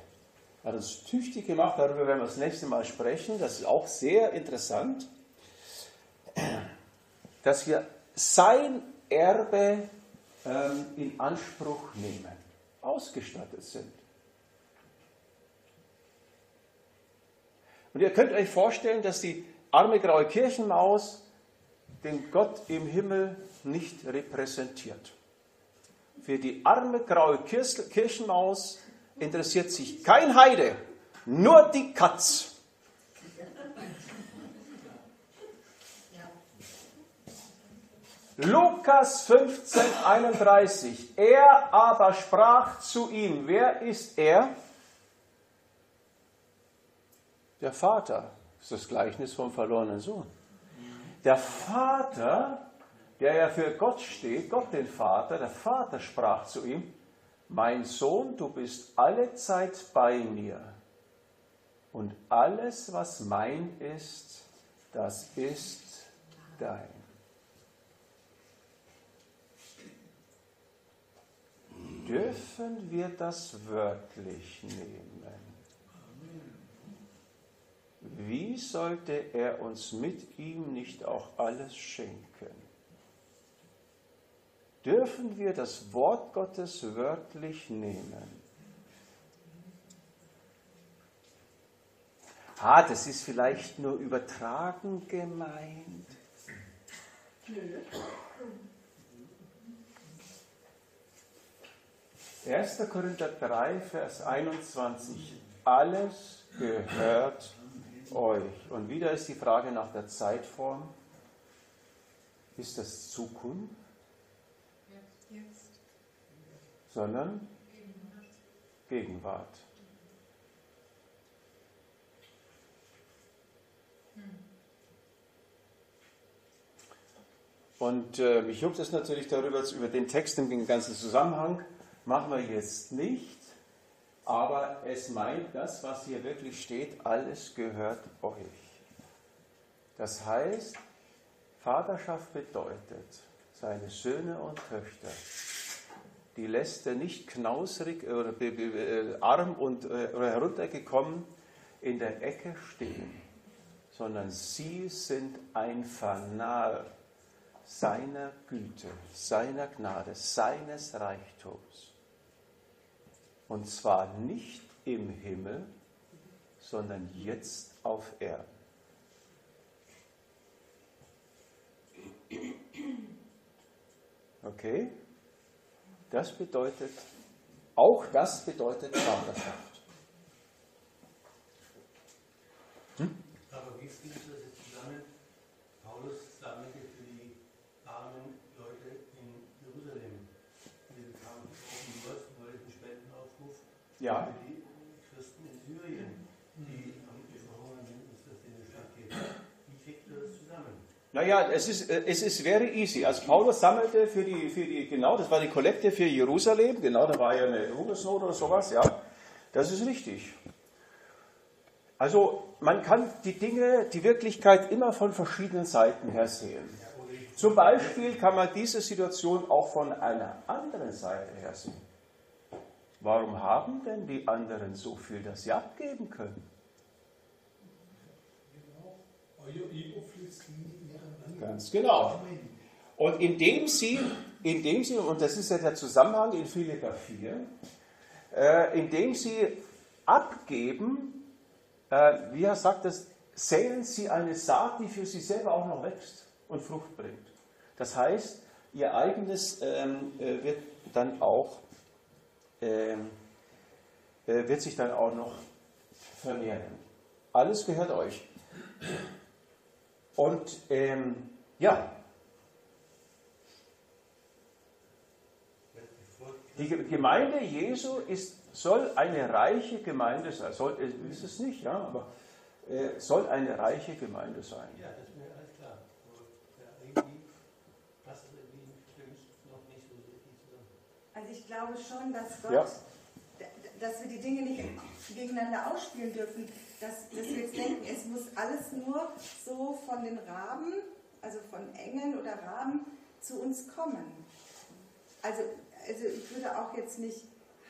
Er hat uns tüchtig gemacht, darüber werden wir das nächste Mal sprechen. Das ist auch sehr interessant, dass wir sein Erbe ähm, in Anspruch nehmen, ausgestattet sind. Und ihr könnt euch vorstellen, dass die arme graue Kirchenmaus den Gott im Himmel nicht repräsentiert. Für die arme graue Kirchenmaus interessiert sich kein Heide, nur die Katz. Lukas 15, 31. Er aber sprach zu ihm. Wer ist er? Der Vater. Das ist das Gleichnis vom verlorenen Sohn. Der Vater der ja für Gott steht, Gott den Vater, der Vater sprach zu ihm, mein Sohn, du bist alle Zeit bei mir und alles, was mein ist, das ist dein. Dürfen wir das wörtlich nehmen? Wie sollte er uns mit ihm nicht auch alles schenken? dürfen wir das Wort Gottes wörtlich nehmen. Ah, das ist vielleicht nur übertragen gemeint. 1. Korinther 3, Vers 21. Alles gehört euch. Und wieder ist die Frage nach der Zeitform. Ist das Zukunft? sondern Gegenwart. Und äh, mich juckt es natürlich darüber, über den Text den ganzen Zusammenhang, machen wir jetzt nicht, aber es meint das, was hier wirklich steht, alles gehört euch. Das heißt, Vaterschaft bedeutet, seine Söhne und Töchter die lässt er nicht knausrig oder äh, arm und äh, heruntergekommen in der Ecke stehen, sondern sie sind ein Fanal seiner Güte, seiner Gnade, seines Reichtums. Und zwar nicht im Himmel, sondern jetzt auf Erden. Okay? Das bedeutet, auch das bedeutet Vaterschaft. Hm? Aber wie fließt das jetzt zusammen? Paulus sammelte für die armen Leute in Jerusalem. Die bekamen offen wollte einen Spendenaufruf ja. die Christen in Syrien, die am Verhungern sind, dass das in die Stadt geht. Wie kriegt ihr das zusammen? Naja, es ist, äh, es ist very easy. Also Paulus sammelte für die, für die, genau, das war die Kollekte für Jerusalem, genau, da war ja eine Hungersnot oder sowas, ja. Das ist richtig. Also man kann die Dinge, die Wirklichkeit immer von verschiedenen Seiten her sehen. Zum Beispiel kann man diese Situation auch von einer anderen Seite her sehen. Warum haben denn die anderen so viel, dass sie abgeben können? Ganz genau. Und indem sie, indem sie, und das ist ja der Zusammenhang in Philippa 4, äh, indem sie abgeben, äh, wie er sagt, das, säen sie eine Saat, die für sie selber auch noch wächst und Frucht bringt. Das heißt, ihr eigenes ähm, äh, wird dann auch, äh, wird sich dann auch noch vermehren. Alles gehört euch. Und ähm, ja, die Gemeinde Jesu ist, soll eine reiche Gemeinde sein. Soll, ist es nicht, ja, aber äh, soll eine reiche Gemeinde sein. Ja, das ist mir alles klar. Aber irgendwie passt es irgendwie für mich noch nicht so richtig zusammen. Also ich glaube schon, dass Gott, Ja. dass wir die Dinge nicht gegeneinander ausspielen dürfen, dass, dass wir jetzt denken, es muss alles nur so von den Raben, also von Engeln oder Raben zu uns kommen. Also, also ich würde auch jetzt nicht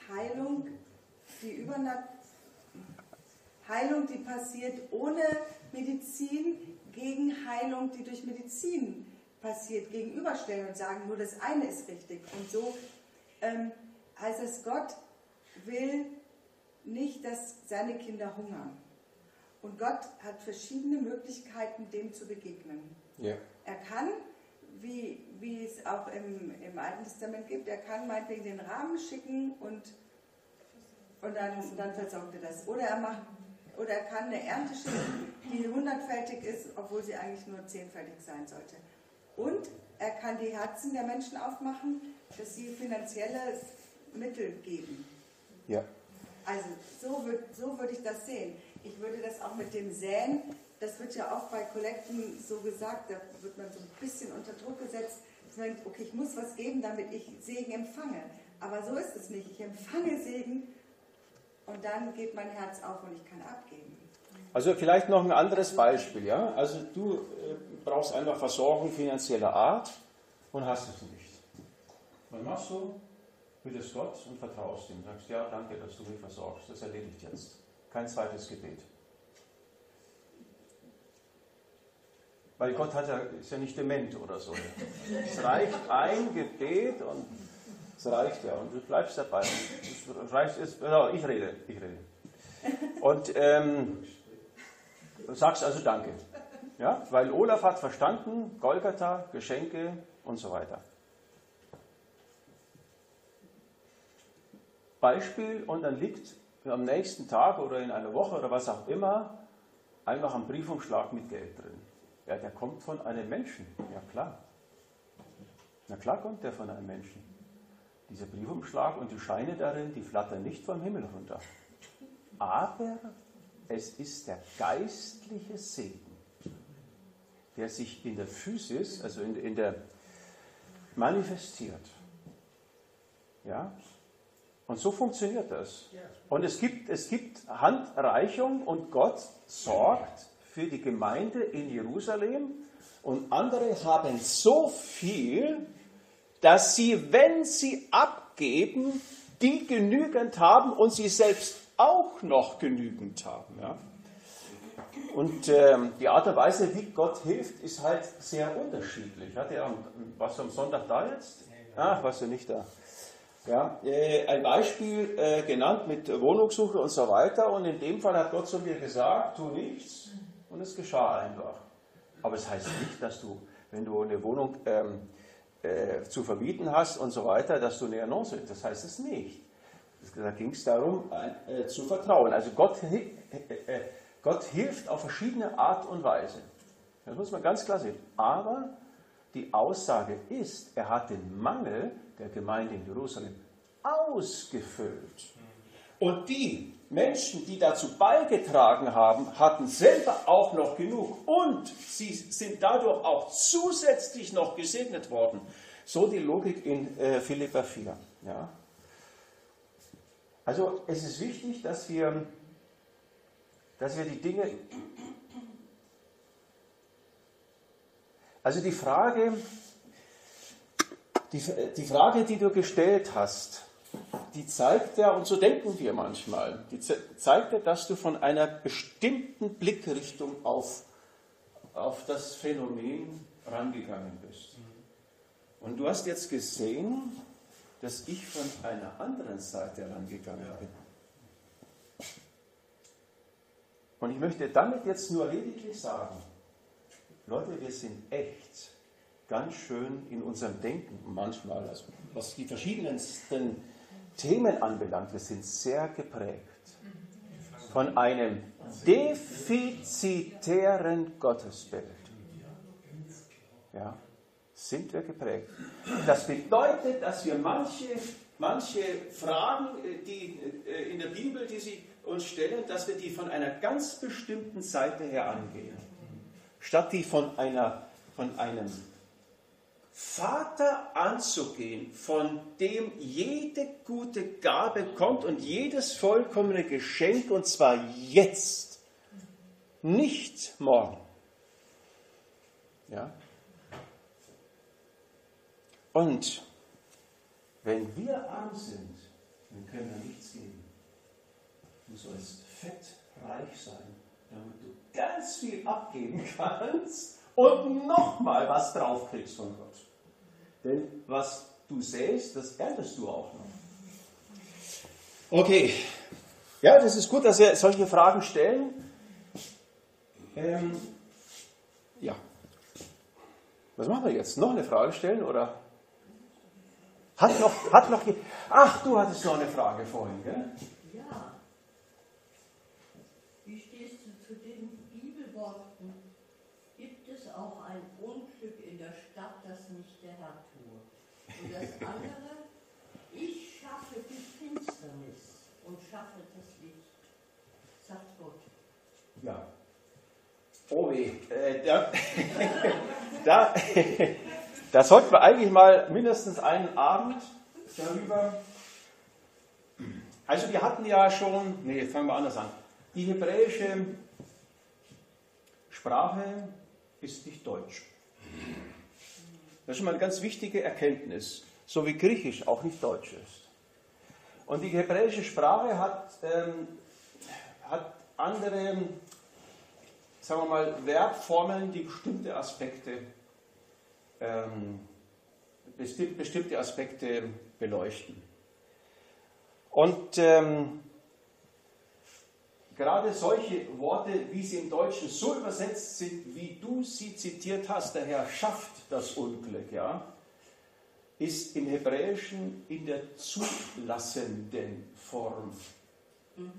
Heilung, die Übernat Heilung, die passiert ohne Medizin, gegen Heilung, die durch Medizin passiert, gegenüberstellen und sagen, nur das eine ist richtig. Und so ähm, heißt es, Gott will nicht, dass seine Kinder hungern. Und Gott hat verschiedene Möglichkeiten, dem zu begegnen. Ja. Er kann, wie, wie es auch im, im Alten Testament gibt, er kann meinetwegen den Rahmen schicken und, und dann, dann versorgt er das. Oder er, macht, oder er kann eine Ernte schicken, die hundertfältig ist, obwohl sie eigentlich nur zehnfältig sein sollte. Und er kann die Herzen der Menschen aufmachen, dass sie finanzielle Mittel geben. Ja. Also so würde so würd ich das sehen. Ich würde das auch mit dem Säen, das wird ja auch bei Kollekten so gesagt, da wird man so ein bisschen unter Druck gesetzt, dass man denkt, okay, ich muss was geben, damit ich Segen empfange. Aber so ist es nicht. Ich empfange Segen und dann geht mein Herz auf und ich kann abgeben. Also vielleicht noch ein anderes Beispiel, ja. Also du äh, brauchst einfach Versorgung finanzieller Art und hast es nicht. Was machst du? Bittest Gott und vertraust ihm. Sagst, ja, danke, dass du mich versorgst. Das erledigt jetzt. Kein zweites Gebet. Weil Gott ja, ist ja nicht dement oder so. Es reicht ein Gebet und es reicht ja. Und du bleibst dabei. Es reicht, es, ja, ich rede, ich rede. Und ähm, sagst also Danke. Ja? Weil Olaf hat verstanden, Golgatha, Geschenke und so weiter. Beispiel und dann liegt am nächsten Tag oder in einer Woche oder was auch immer einfach ein Briefumschlag mit Geld drin. Ja, der kommt von einem Menschen. Ja, klar. Na klar kommt der von einem Menschen. Dieser Briefumschlag und die Scheine darin, die flattern nicht vom Himmel runter. Aber es ist der geistliche Segen, der sich in der Physis, also in, in der manifestiert. Ja? Und so funktioniert das. Und es gibt, es gibt Handreichung und Gott sorgt für die Gemeinde in Jerusalem und andere haben so viel, dass sie, wenn sie abgeben, die genügend haben und sie selbst auch noch genügend haben. Ja? Und ähm, die Art und Weise, wie Gott hilft, ist halt sehr unterschiedlich. Hat er, warst du am Sonntag da jetzt? Ah, warst du nicht da. Ja, äh, ein Beispiel äh, genannt mit Wohnungssuche und so weiter. Und in dem Fall hat Gott zu mir gesagt, tu nichts. Und es geschah einfach. Aber es heißt nicht, dass du, wenn du eine Wohnung ähm, äh, zu verbieten hast und so weiter, dass du eine Annonce. Das heißt es nicht. Da ging es darum, äh, zu vertrauen. Also Gott, Gott hilft auf verschiedene Art und Weise. Das muss man ganz klar sehen. Aber die Aussage ist, er hat den Mangel der Gemeinde in Jerusalem ausgefüllt. Und die Menschen, die dazu beigetragen haben, hatten selber auch noch genug. Und sie sind dadurch auch zusätzlich noch gesegnet worden. So die Logik in äh, Philippa 4. Ja. Also es ist wichtig, dass wir, dass wir die Dinge Also die Frage, die, die Frage, die du gestellt hast, die zeigt ja, und so denken wir manchmal, die zeigt ja, dass du von einer bestimmten Blickrichtung auf, auf das Phänomen rangegangen bist. Und du hast jetzt gesehen, dass ich von einer anderen Seite rangegangen bin. Und ich möchte damit jetzt nur lediglich sagen, Leute, wir sind echt ganz schön in unserem Denken manchmal, also was die verschiedensten Themen anbelangt, wir sind sehr geprägt von einem defizitären Gottesbild. Ja, sind wir geprägt. Das bedeutet, dass wir manche, manche Fragen, äh, die äh, in der Bibel, die sie uns stellen, dass wir die von einer ganz bestimmten Seite her angehen statt die von, einer, von einem Vater anzugehen, von dem jede gute Gabe kommt und jedes vollkommene Geschenk, und zwar jetzt, nicht morgen. Ja? Und wenn wir arm sind, dann können wir nichts geben. Du sollst fettreich sein, damit du ganz viel abgeben kannst und nochmal was draufkriegst von Gott. Denn was du säst, das erntest du auch noch. Okay, ja, das ist gut, dass wir solche Fragen stellen. Ähm, ja. Was machen wir jetzt? Noch eine Frage stellen oder? Hat noch, hat noch, ach, du hattest noch eine Frage vorhin, gell? Und das andere, ich schaffe die Finsternis und schaffe das Licht, sagt Gott. Ja. Oh weh, äh, da, da, da sollten wir eigentlich mal mindestens einen Abend darüber. Also wir hatten ja schon, nee, fangen wir anders an. Die hebräische Sprache ist nicht Deutsch. Das ist schon mal eine ganz wichtige Erkenntnis, so wie Griechisch auch nicht Deutsch ist. Und die hebräische Sprache hat, ähm, hat andere, sagen wir mal, Verbformeln, die bestimmte Aspekte, ähm, bestimmte Aspekte beleuchten. Und ähm, Gerade solche Worte, wie sie im Deutschen so übersetzt sind, wie du sie zitiert hast, der Herr schafft das Unglück, ja, ist im Hebräischen in der zulassenden Form, mhm.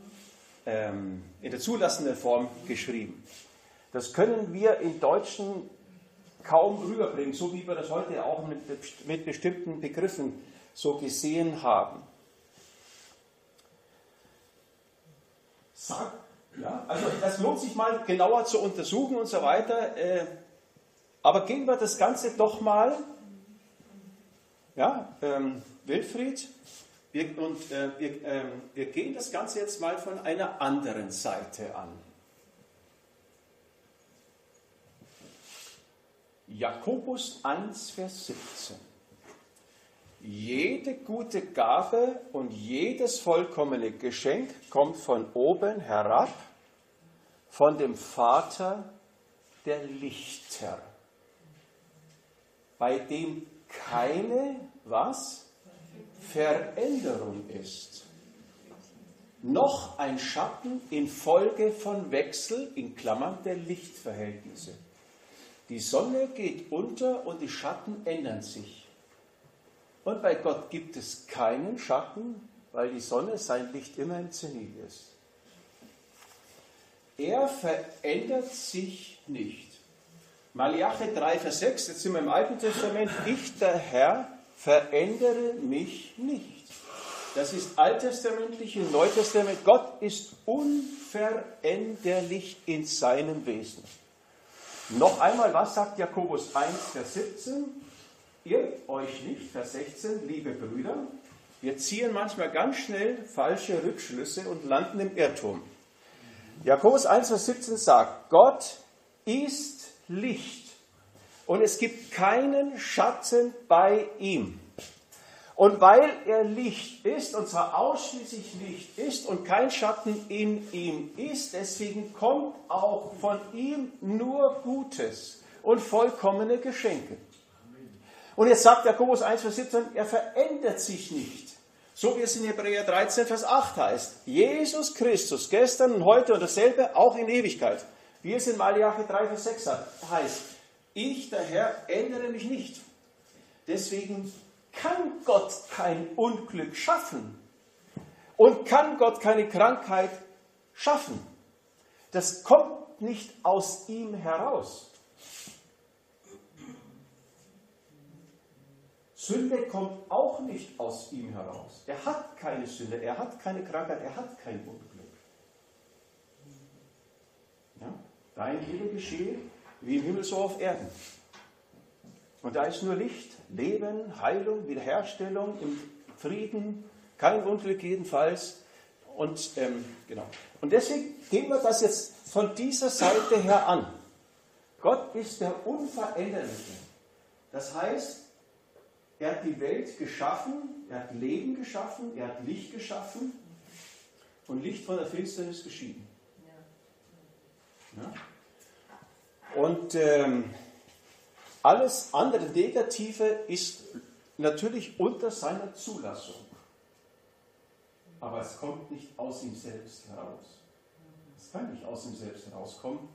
ähm, in der zulassenden Form geschrieben. Das können wir im Deutschen kaum rüberbringen, so wie wir das heute auch mit, mit bestimmten Begriffen so gesehen haben. Sag, ja, also das lohnt sich mal genauer zu untersuchen und so weiter. Äh, aber gehen wir das Ganze doch mal, ja, ähm, Wilfried, wir, und äh, wir, äh, wir gehen das Ganze jetzt mal von einer anderen Seite an. Jakobus 1, Vers 17. Jede gute Gabe und jedes vollkommene Geschenk kommt von oben herab, von dem Vater der Lichter, bei dem keine was? Veränderung ist, noch ein Schatten infolge von Wechsel in Klammern der Lichtverhältnisse. Die Sonne geht unter und die Schatten ändern sich. Und bei Gott gibt es keinen Schatten, weil die Sonne sein Licht immer im Zenit ist. Er verändert sich nicht. Malachi 3, Vers 6, jetzt sind wir im Alten Testament, ich der Herr verändere mich nicht. Das ist alttestamentlich und neutestamentlich. Gott ist unveränderlich in seinem Wesen. Noch einmal, was sagt Jakobus 1, Vers 17? Irrt euch nicht, Vers 16, liebe Brüder, wir ziehen manchmal ganz schnell falsche Rückschlüsse und landen im Irrtum. Jakobus 1, Vers 17 sagt, Gott ist Licht und es gibt keinen Schatten bei ihm. Und weil er Licht ist, und zwar ausschließlich Licht ist und kein Schatten in ihm ist, deswegen kommt auch von ihm nur Gutes und vollkommene Geschenke. Und jetzt sagt Jakobus 1, Vers 17, er verändert sich nicht. So wie es in Hebräer 13, Vers 8 heißt. Jesus Christus, gestern und heute und dasselbe, auch in Ewigkeit. Wie es in Malachi 3, Vers 6 heißt. Ich, der Herr, ändere mich nicht. Deswegen kann Gott kein Unglück schaffen und kann Gott keine Krankheit schaffen. Das kommt nicht aus ihm heraus. Sünde kommt auch nicht aus ihm heraus. Er hat keine Sünde, er hat keine Krankheit, er hat kein Unglück. Ja? Dein Wille geschehe wie im Himmel so auf Erden. Und da ist nur Licht, Leben, Heilung, Wiederherstellung, im Frieden, kein Unglück jedenfalls. Und, ähm, genau. und deswegen gehen wir das jetzt von dieser Seite her an. Gott ist der Unveränderliche. Das heißt, er hat die Welt geschaffen, er hat Leben geschaffen, er hat Licht geschaffen und Licht von der Finsternis geschieden. Ja? Und ähm, alles andere Negative ist natürlich unter seiner Zulassung. Aber es kommt nicht aus ihm selbst heraus. Es kann nicht aus ihm selbst herauskommen,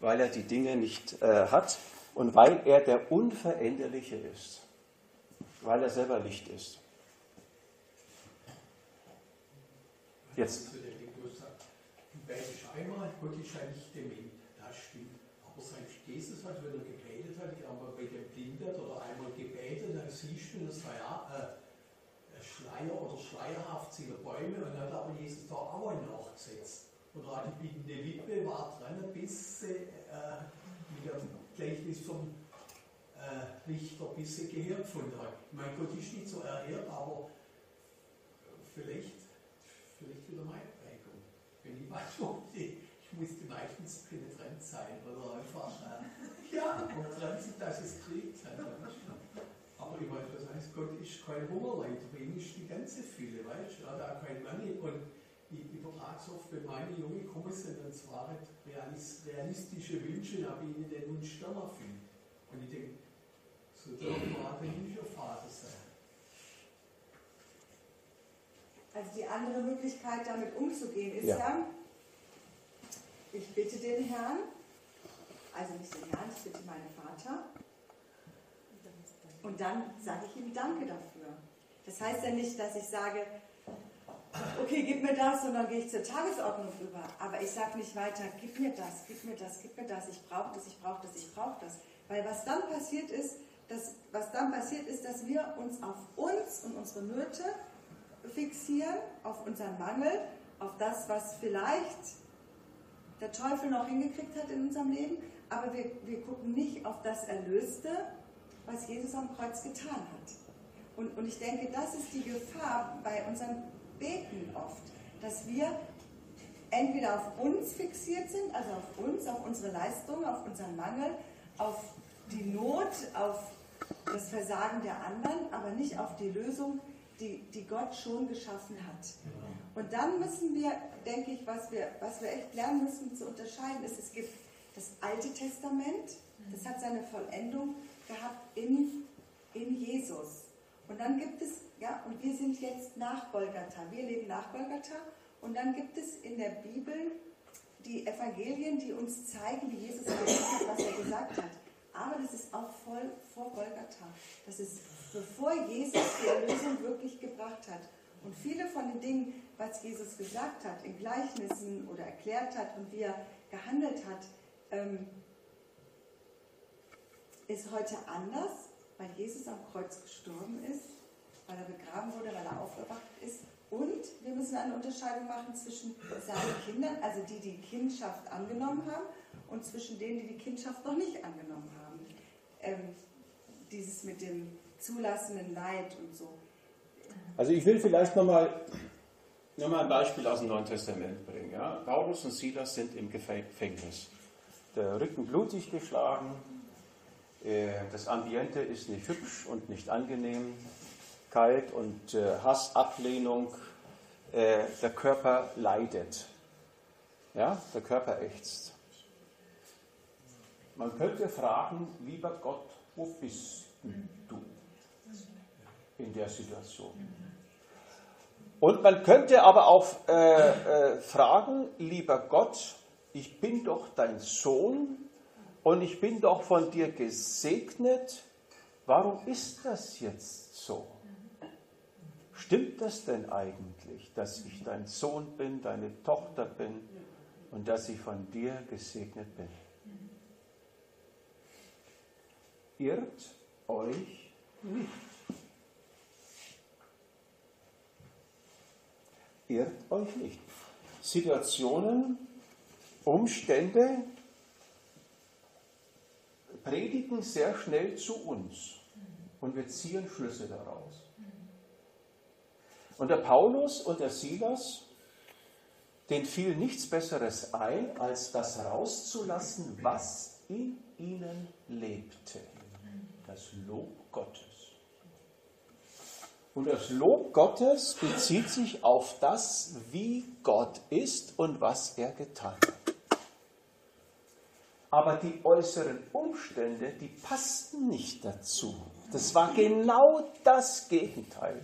weil er die Dinge nicht äh, hat und weil er der Unveränderliche ist weil er selber Licht ist. Jetzt. Einmal, Gott ist Licht im Wind, das stimmt. Aber sein Jesus hat, wenn er gebetet hat, ich habe bei dem Blindert oder einmal das war ja äh, Schleier oder schleierhaft sind Bäume und hat aber Jesus da auch einen nachgesetzt. Und gerade die bietende Witwe war dran, bis sie äh, mit dem Gleichnis vom äh, Richter ein bisschen gehört von hat. Mein Gott ist nicht so erhört, aber vielleicht, vielleicht wieder meine Prägung. Wenn ich weiß, ich, ich musste meistens penetrant sein oder einfach, äh, ja, und transit, dass es kriegt. Aber ich weiß, das heißt, Gott ist kein Hungerleid, ist die ganze Fülle, weißt du, auch kein Mangel. Und ich übertrage es oft, wenn meine Junge kommen sind, und zwar realistische Wünsche, aber ich ihnen den Wunsch Stern erfüllt. Und ich denke, so dürfen wir auch himmlischer Vater sein. Also die andere Möglichkeit, damit umzugehen, ist ja, ja ich bitte den Herrn, also nicht den Herrn, ich bitte meinen Vater. Und dann sage ich ihm Danke dafür. Das heißt ja nicht, dass ich sage, okay, gib mir das und dann gehe ich zur Tagesordnung über. Aber ich sage nicht weiter, gib mir das, gib mir das, gib mir das, ich brauche das, ich brauche das, ich brauche das. Weil was dann passiert ist, das, was dann passiert, ist, dass wir uns auf uns und unsere Nöte fixieren, auf unseren Mangel, auf das, was vielleicht der Teufel noch hingekriegt hat in unserem Leben, aber wir, wir gucken nicht auf das Erlöste, was Jesus am Kreuz getan hat. Und, und ich denke, das ist die Gefahr bei unseren Beten oft, dass wir entweder auf uns fixiert sind, also auf uns, auf unsere Leistung, auf unseren Mangel, auf die Not, auf das Versagen der anderen, aber nicht auf die Lösung, die, die Gott schon geschaffen hat. Und dann müssen wir, denke ich, was wir, was wir echt lernen müssen zu unterscheiden, ist, es gibt das Alte Testament, das hat seine Vollendung gehabt in, in Jesus. Und dann gibt es, ja, und wir sind jetzt nach Golgatha. Wir leben nach Golgatha. Und dann gibt es in der Bibel die Evangelien, die uns zeigen, wie Jesus gelebt hat, was er gesagt hat. Aber das ist auch voll vor Golgatha. Das ist bevor Jesus die Erlösung wirklich gebracht hat. Und viele von den Dingen, was Jesus gesagt hat, in Gleichnissen oder erklärt hat und wie er gehandelt hat, ähm, ist heute anders, weil Jesus am Kreuz gestorben ist, weil er begraben wurde, weil er aufgewacht ist. Und wir müssen eine Unterscheidung machen zwischen seinen Kindern, also die, die Kindschaft angenommen haben, und zwischen denen, die die Kindschaft noch nicht angenommen haben. Ähm, dieses mit dem zulassenden Leid und so. Also ich will vielleicht nochmal noch mal ein Beispiel aus dem Neuen Testament bringen. Ja? Paulus und Silas sind im Gefängnis. Der Rücken blutig geschlagen, das Ambiente ist nicht hübsch und nicht angenehm, kalt und äh, Hass, Ablehnung, äh, der Körper leidet. Ja, der Körper ächzt. Man könnte fragen, lieber Gott, wo bist du in der Situation? Und man könnte aber auch äh, äh, fragen, lieber Gott, ich bin doch dein Sohn und ich bin doch von dir gesegnet. Warum ist das jetzt so? Stimmt das denn eigentlich, dass ich dein Sohn bin, deine Tochter bin und dass ich von dir gesegnet bin? Irrt euch nicht. irrt euch nicht. Situationen, Umstände predigen sehr schnell zu uns und wir ziehen Schlüsse daraus. Und der Paulus und der Silas, denen fiel nichts Besseres ein, als das rauszulassen, was in ihnen lebte. Das Lob Gottes. Und das Lob Gottes bezieht sich auf das, wie Gott ist und was er getan hat. Aber die äußeren Umstände, die passten nicht dazu. Das war genau das Gegenteil.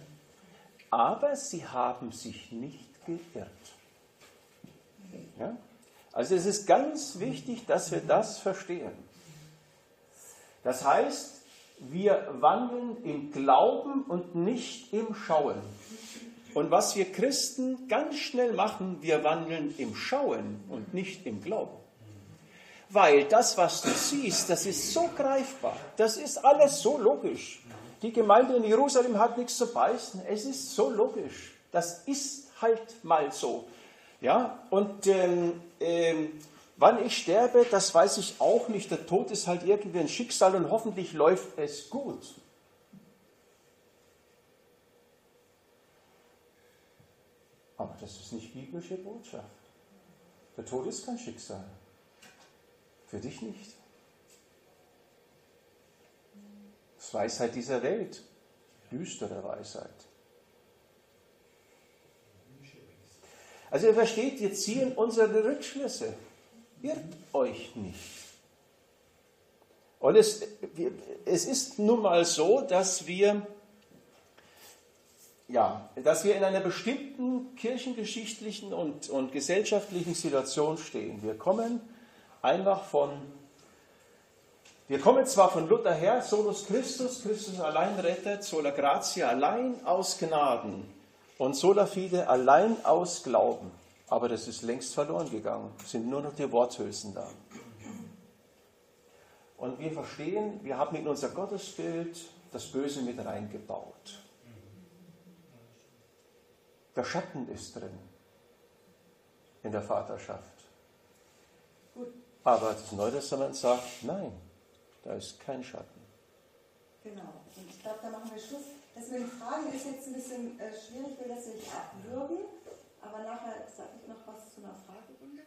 Aber sie haben sich nicht geirrt. Ja? Also es ist ganz wichtig, dass wir das verstehen. Das heißt, wir wandeln im Glauben und nicht im Schauen. Und was wir Christen ganz schnell machen, wir wandeln im Schauen und nicht im Glauben. Weil das, was du siehst, das ist so greifbar, das ist alles so logisch. Die Gemeinde in Jerusalem hat nichts zu beißen, es ist so logisch. Das ist halt mal so. Ja, und ähm, ähm, Wann ich sterbe, das weiß ich auch nicht. Der Tod ist halt irgendwie ein Schicksal und hoffentlich läuft es gut. Aber das ist nicht biblische Botschaft. Der Tod ist kein Schicksal. Für dich nicht. Das ist Weisheit dieser Welt. Düstere Weisheit. Also ihr versteht, wir ziehen unsere Rückschlüsse irrt euch nicht. Und es, es ist nun mal so, dass wir, ja, dass wir in einer bestimmten kirchengeschichtlichen und, und gesellschaftlichen Situation stehen. Wir kommen einfach von, wir kommen zwar von Luther her, solus Christus, Christus allein rettet, sola gratia allein aus Gnaden und sola fide allein aus Glauben. Aber das ist längst verloren gegangen. Sind nur noch die Worthülsen da. Und wir verstehen, wir haben in unser Gottesbild das Böse mit reingebaut. Der Schatten ist drin in der Vaterschaft. Aber das Neue Testament sagt, nein, da ist kein Schatten. Genau. Und ich glaube, da machen wir Schluss. Das mit den Fragen ist jetzt ein bisschen äh, schwierig, will das nicht abwürgen. Aber nachher sage ich noch was zu einer Fragerunde.